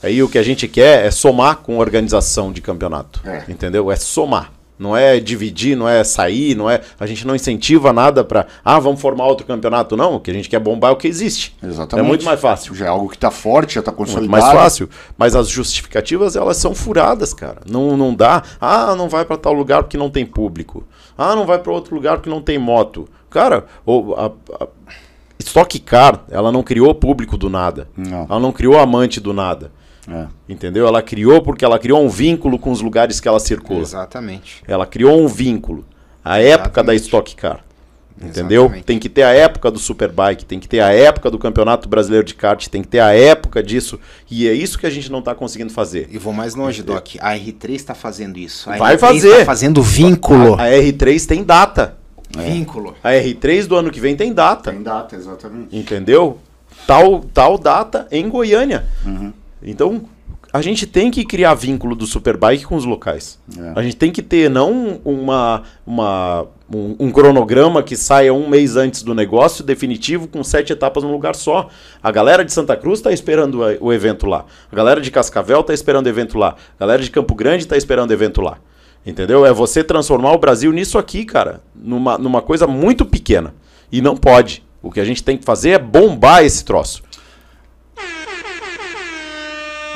Aí o que a gente quer é somar com organização de campeonato. É. Entendeu? É somar. Não é dividir, não é sair, não é. A gente não incentiva nada para. Ah, vamos formar outro campeonato. Não, o que a gente quer bombar é o que existe. Exatamente. É muito mais fácil. Já é algo que está forte, já está consolidado. Muito mais fácil. Mas as justificativas, elas são furadas, cara. Não, não dá. Ah, não vai para tal lugar porque não tem público. Ah, não vai para outro lugar porque não tem moto. Cara, o, a, a Stock Car, ela não criou público do nada. Não. Ela não criou amante do nada. É. Entendeu? Ela criou porque ela criou um vínculo com os lugares que ela circula. Exatamente. Ela criou um vínculo. A época da Exatamente. Stock Car. Entendeu? Exatamente. Tem que ter a época do Superbike, tem que ter a época do Campeonato Brasileiro de Kart, tem que ter a época disso. E é isso que a gente não está conseguindo fazer. E vou mais longe, Doc. A R3 está fazendo isso. A Vai R3 fazer. Tá fazendo vínculo. A, a R3 tem data. Vínculo. A R3 do ano que vem tem data. Tem data, exatamente. Entendeu? Tal, tal data em Goiânia. Então, a gente tem que criar vínculo do Superbike com os locais. É. A gente tem que ter não uma, uma, um, um cronograma que saia um mês antes do negócio definitivo com sete etapas num lugar só. A galera de Santa Cruz está esperando o evento lá. A galera de Cascavel está esperando o evento lá. A galera de Campo Grande está esperando o evento lá. Entendeu? É você transformar o Brasil nisso aqui, cara. Numa, numa coisa muito pequena. E não pode. O que a gente tem que fazer é bombar esse troço.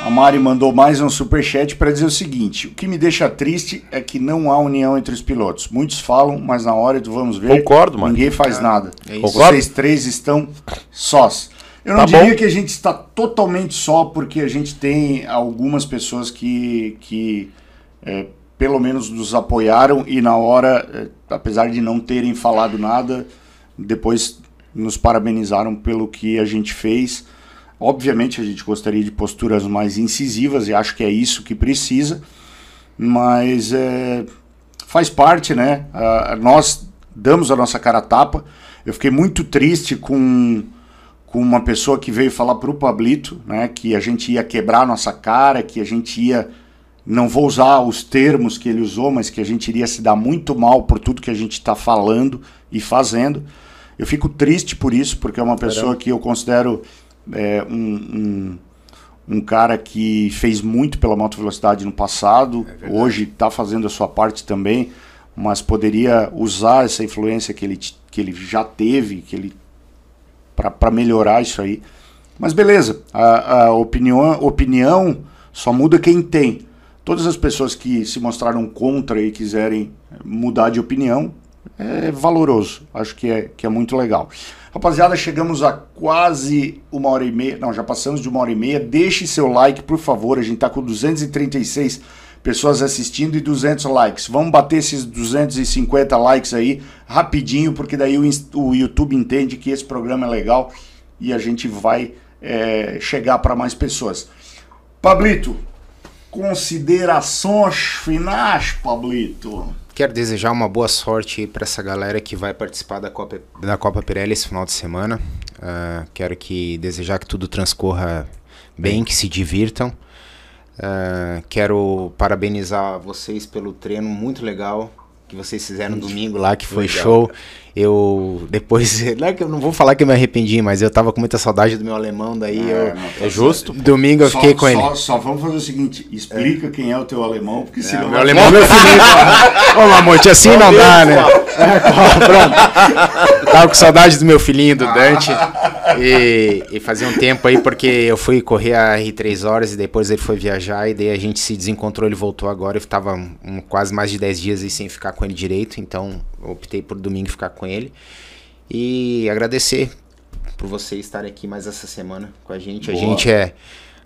A Mari mandou mais um superchat para dizer o seguinte: o que me deixa triste é que não há união entre os pilotos. Muitos falam, mas na hora do vamos ver, Concordo, Mari. ninguém faz nada. é isso. Concordo. Vocês três estão sós. Eu não Tá diria bom. que a gente está totalmente só, porque a gente tem algumas pessoas que, que é, pelo menos nos apoiaram e na hora, é, apesar de não terem falado nada, depois nos parabenizaram pelo que a gente fez. Obviamente a gente gostaria de posturas mais incisivas e acho que é isso que precisa, mas é, faz parte, né? Nós damos a nossa cara a tapa. Eu fiquei muito triste com, com uma pessoa que veio falar para o Pablito, né? Que a gente ia quebrar a nossa cara, que a gente ia. Não vou usar os termos que ele usou, mas que a gente iria se dar muito mal por tudo que a gente está falando e fazendo. Eu fico triste por isso, porque é uma pessoa que eu considero é, um, um, um cara que fez muito pela moto velocidade no passado, hoje está fazendo a sua parte também, mas poderia usar essa influência que ele, que ele já teve, que ele para melhorar isso aí. Mas beleza, a, a opinião, opinião só muda quem tem. Todas as pessoas que se mostraram contra e quiserem mudar de opinião, é valoroso. Acho que é, que é muito legal. Rapaziada, chegamos a quase uma hora e meia. Não, já passamos de uma hora e meia. Deixe seu like, por favor. A gente tá com 236 pessoas assistindo e 200 likes. Vamos bater esses 250 likes aí rapidinho, porque daí o, o YouTube entende que esse programa é legal e a gente vai é, chegar para mais pessoas. Pablito, considerações finais, Pablito. Quero desejar uma boa sorte para essa galera que vai participar da Copa, da Copa Pirelli esse final de semana. Ah, quero que desejar que tudo transcorra bem, que se divirtam. Ah, quero parabenizar vocês pelo treino muito legal que vocês fizeram no domingo lá, que foi Legal, show. Eu depois, [LAUGHS] não é que eu não vou falar que eu me arrependi, mas eu tava com muita saudade do meu alemão, daí eu não, É justo? domingo eu Só- fiquei com só, ele. Só vamos fazer o seguinte: explica quem é o teu alemão, porque senão. Meu alemão é meu [LAUGHS] filhinho. Ô, Mamonte, assim não dá, né? [LAUGHS] É, pronto. Tava com saudade do meu filhinho, do Dante. E, e fazia um tempo aí, porque eu fui correr a R3 horas e depois ele foi viajar. E daí a gente se desencontrou, ele voltou agora. Eu tava um- quase mais de 10 dias aí sem ficar com ele direito. Então eu optei por domingo ficar com ele. E agradecer por vocês estarem aqui mais essa semana com a gente. A Boa. gente é.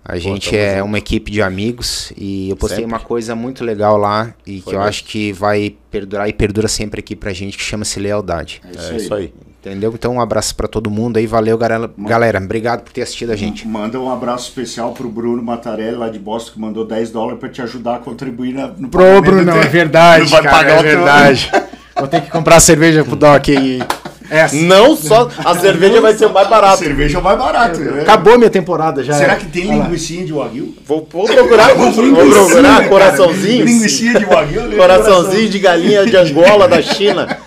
A gente é junto. uma equipe de amigos e eu postei Sempre. uma coisa muito legal lá e Foi que eu mesmo. acho que vai perdurar e perdura sempre aqui pra gente, que chama-se lealdade. É isso aí. Entendeu? Então um abraço pra todo mundo aí, valeu galera. Galera, obrigado por ter assistido a gente. Manda um abraço especial pro Bruno Matarelli, lá de Boston, que mandou 10 dólares pra te ajudar a contribuir na, no Pro Bruno, é verdade, Não vai cara, pagar é verdade. [LAUGHS] Vou ter que comprar cerveja pro Doc aí. Essa. Não só. A cerveja vai ser o mais A barato. cerveja é o mais barato. né? Acabou minha temporada já. Será é. que tem linguicinha de Wagyu? Vou, vou procurar. Vou procurar cara. coraçãozinhos. Linguicinha de Wagyu? aí, Coraçãozinho de galinha de Angola, da China.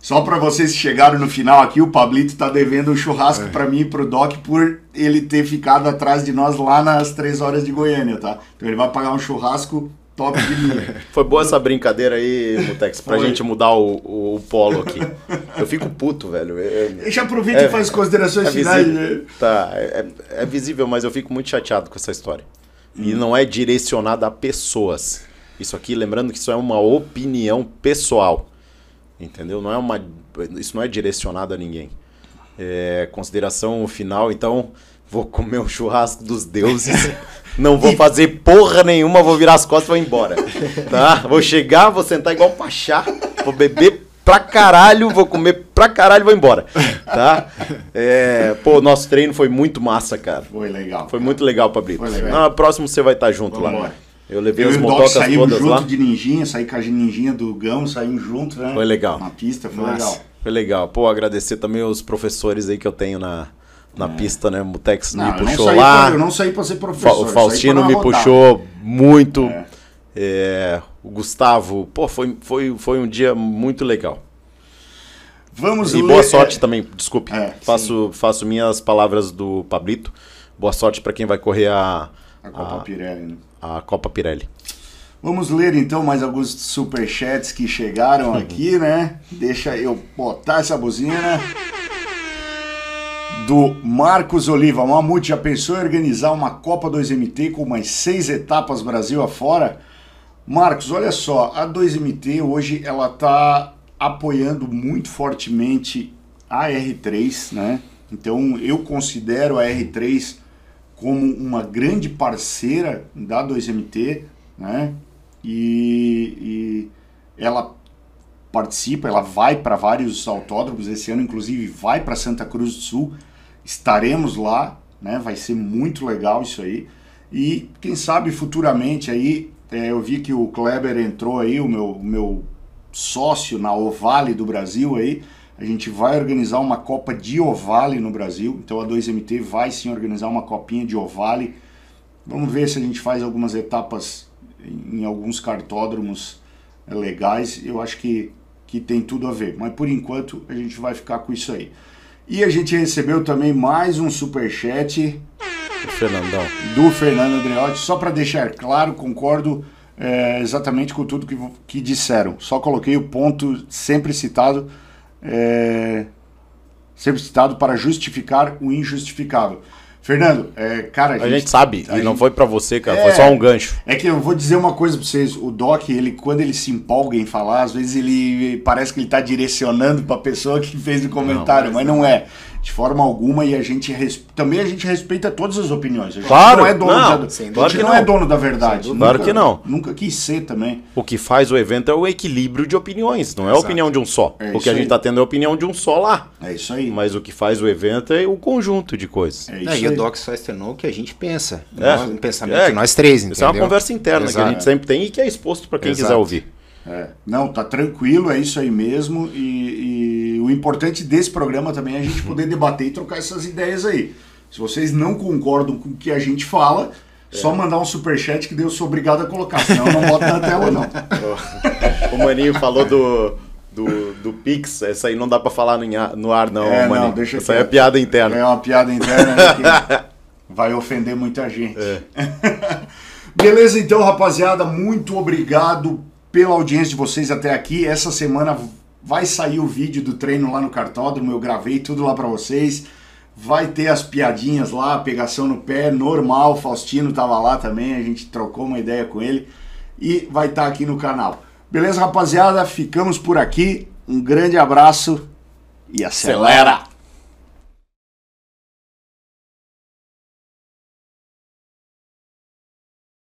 Só pra vocês que chegaram no final aqui, o Pablito tá devendo um churrasco pra mim e pro Doc por ele ter ficado atrás de nós lá nas 3 horas de Goiânia, tá? Então ele vai pagar um churrasco top de linha. [LAUGHS] Foi boa essa brincadeira aí, Mutex, pra Foi. gente mudar o, o, o polo aqui. Eu fico puto, velho. É- Deixa aproveita É, e faz considerações é finais. visível, né? tá, é, é visível, mas eu fico muito chateado com essa história. Hum. E não é direcionada a pessoas. Isso aqui, lembrando que isso é uma opinião pessoal. Entendeu? Não é uma, isso não é direcionado a ninguém. É, consideração final, então, vou comer o churrasco dos deuses. [LAUGHS] Não vou fazer porra nenhuma, vou virar as costas e vou embora. Tá? Vou chegar, vou sentar igual um pachá, vou beber pra caralho, vou comer pra caralho e vou embora. Tá? É, pô, nosso treino foi muito massa, cara. Foi legal. Foi muito legal, Pablito. Foi legal. No próximo você vai estar junto Vamos lá. embora. Eu levei Eu os motocas saímos todas junto lá. de ninjinha, saí com a ninjinha do Gão, saímos juntos, né? Foi legal. Na pista, foi Massa. legal. Foi legal. Pô, agradecer também os professores aí que eu tenho na, na pista, né? O Mutex É. Não, me eu não, puxou saí lá. pra, eu não saí pra ser professor. o eu Faustino me rodada. puxou muito. É. É, o Gustavo. Pô, foi, foi, foi um dia muito legal. Vamos E ler- boa sorte também, desculpe. É, faço, faço minhas palavras do Pablito. Boa sorte para quem vai correr a, A Copa a, Pirelli, né? a Copa Pirelli. Vamos ler então mais alguns superchats que chegaram [LAUGHS] aqui, né? Deixa eu botar essa buzina. Do Marcos Oliva. Mamute já pensou em organizar uma Copa 2MT com mais seis etapas Brasil afora? Marcos, olha só, a 2MT hoje ela tá apoiando muito fortemente a R3, né? Então eu considero a R3 como uma grande parceira da 2MT, né? E, e ela participa, ela vai para vários autódromos esse ano, inclusive vai para Santa Cruz do Sul. Estaremos lá, né? Vai ser muito legal isso aí. E quem sabe futuramente aí, é, eu vi que o Kleber entrou aí, o meu, o meu sócio na Ovale do Brasil aí. A gente vai organizar uma Copa de Ovale no Brasil. Então a 2MT vai sim organizar uma copinha de Ovale. Vamos ver se a gente faz algumas etapas em, alguns cartódromos é, legais. Eu acho que, que tem tudo a ver. Mas por enquanto a gente vai ficar com isso aí. E a gente recebeu também mais um superchat O Fernandão. do Fernando Andreotti. Só para deixar claro, concordo é, exatamente com tudo que, que disseram. Só coloquei o ponto sempre citado, é, sempre citado para justificar o injustificável. Fernando, é, cara, A gente sabe, a e não gente- foi pra você, cara. É. Foi só um gancho. É que eu vou dizer uma coisa pra vocês, o Doc, ele quando ele se empolga em falar, às vezes ele parece que ele tá direcionando pra pessoa que fez o comentário, mas, não é. De forma alguma e a gente res- também a gente respeita todas as opiniões. A gente Claro, não é dono não, da, sem a gente que não é não. dono da verdade. dúvida. Claro que não. Nunca quis ser também. O que faz o evento é o equilíbrio de opiniões, não é a Exato. opinião de um só. É o que a gente aí. tá tendo é a opinião de um só lá. É isso aí. Mas o que faz o evento é o conjunto de coisas. É Não, isso e o aí. Doc só externou o que a gente pensa. É. Nós- um pensamento É, de nós três, entendeu? Isso é uma conversa interna que a Exato. gente sempre tem e que é exposto para quem Exato. quiser ouvir. É. Não, tá tranquilo, é isso aí mesmo. E, e o importante desse programa também é a gente poder debater e trocar essas ideias aí. Se vocês não concordam com o que a gente fala, É. só mandar um superchat que daí eu sou obrigado a colocar, senão eu não boto na tela, não. [LAUGHS] O Maninho falou do, do, do Pix, essa aí não dá para falar no ar- não, É, não, Maninho. deixa essa aí é piada interna. É uma piada interna né, que [LAUGHS] vai ofender muita gente. É. [LAUGHS] Beleza, então, rapaziada, muito obrigado pela audiência de vocês até aqui. Essa semana vai sair o vídeo do treino lá no cartódromo, eu gravei tudo lá pra vocês. Vai ter as piadinhas lá, pegação no pé, normal. Faustino tava lá também, a gente trocou uma ideia com ele e vai estar aqui no canal. Beleza, rapaziada? Ficamos por aqui. Um grande abraço e acelera.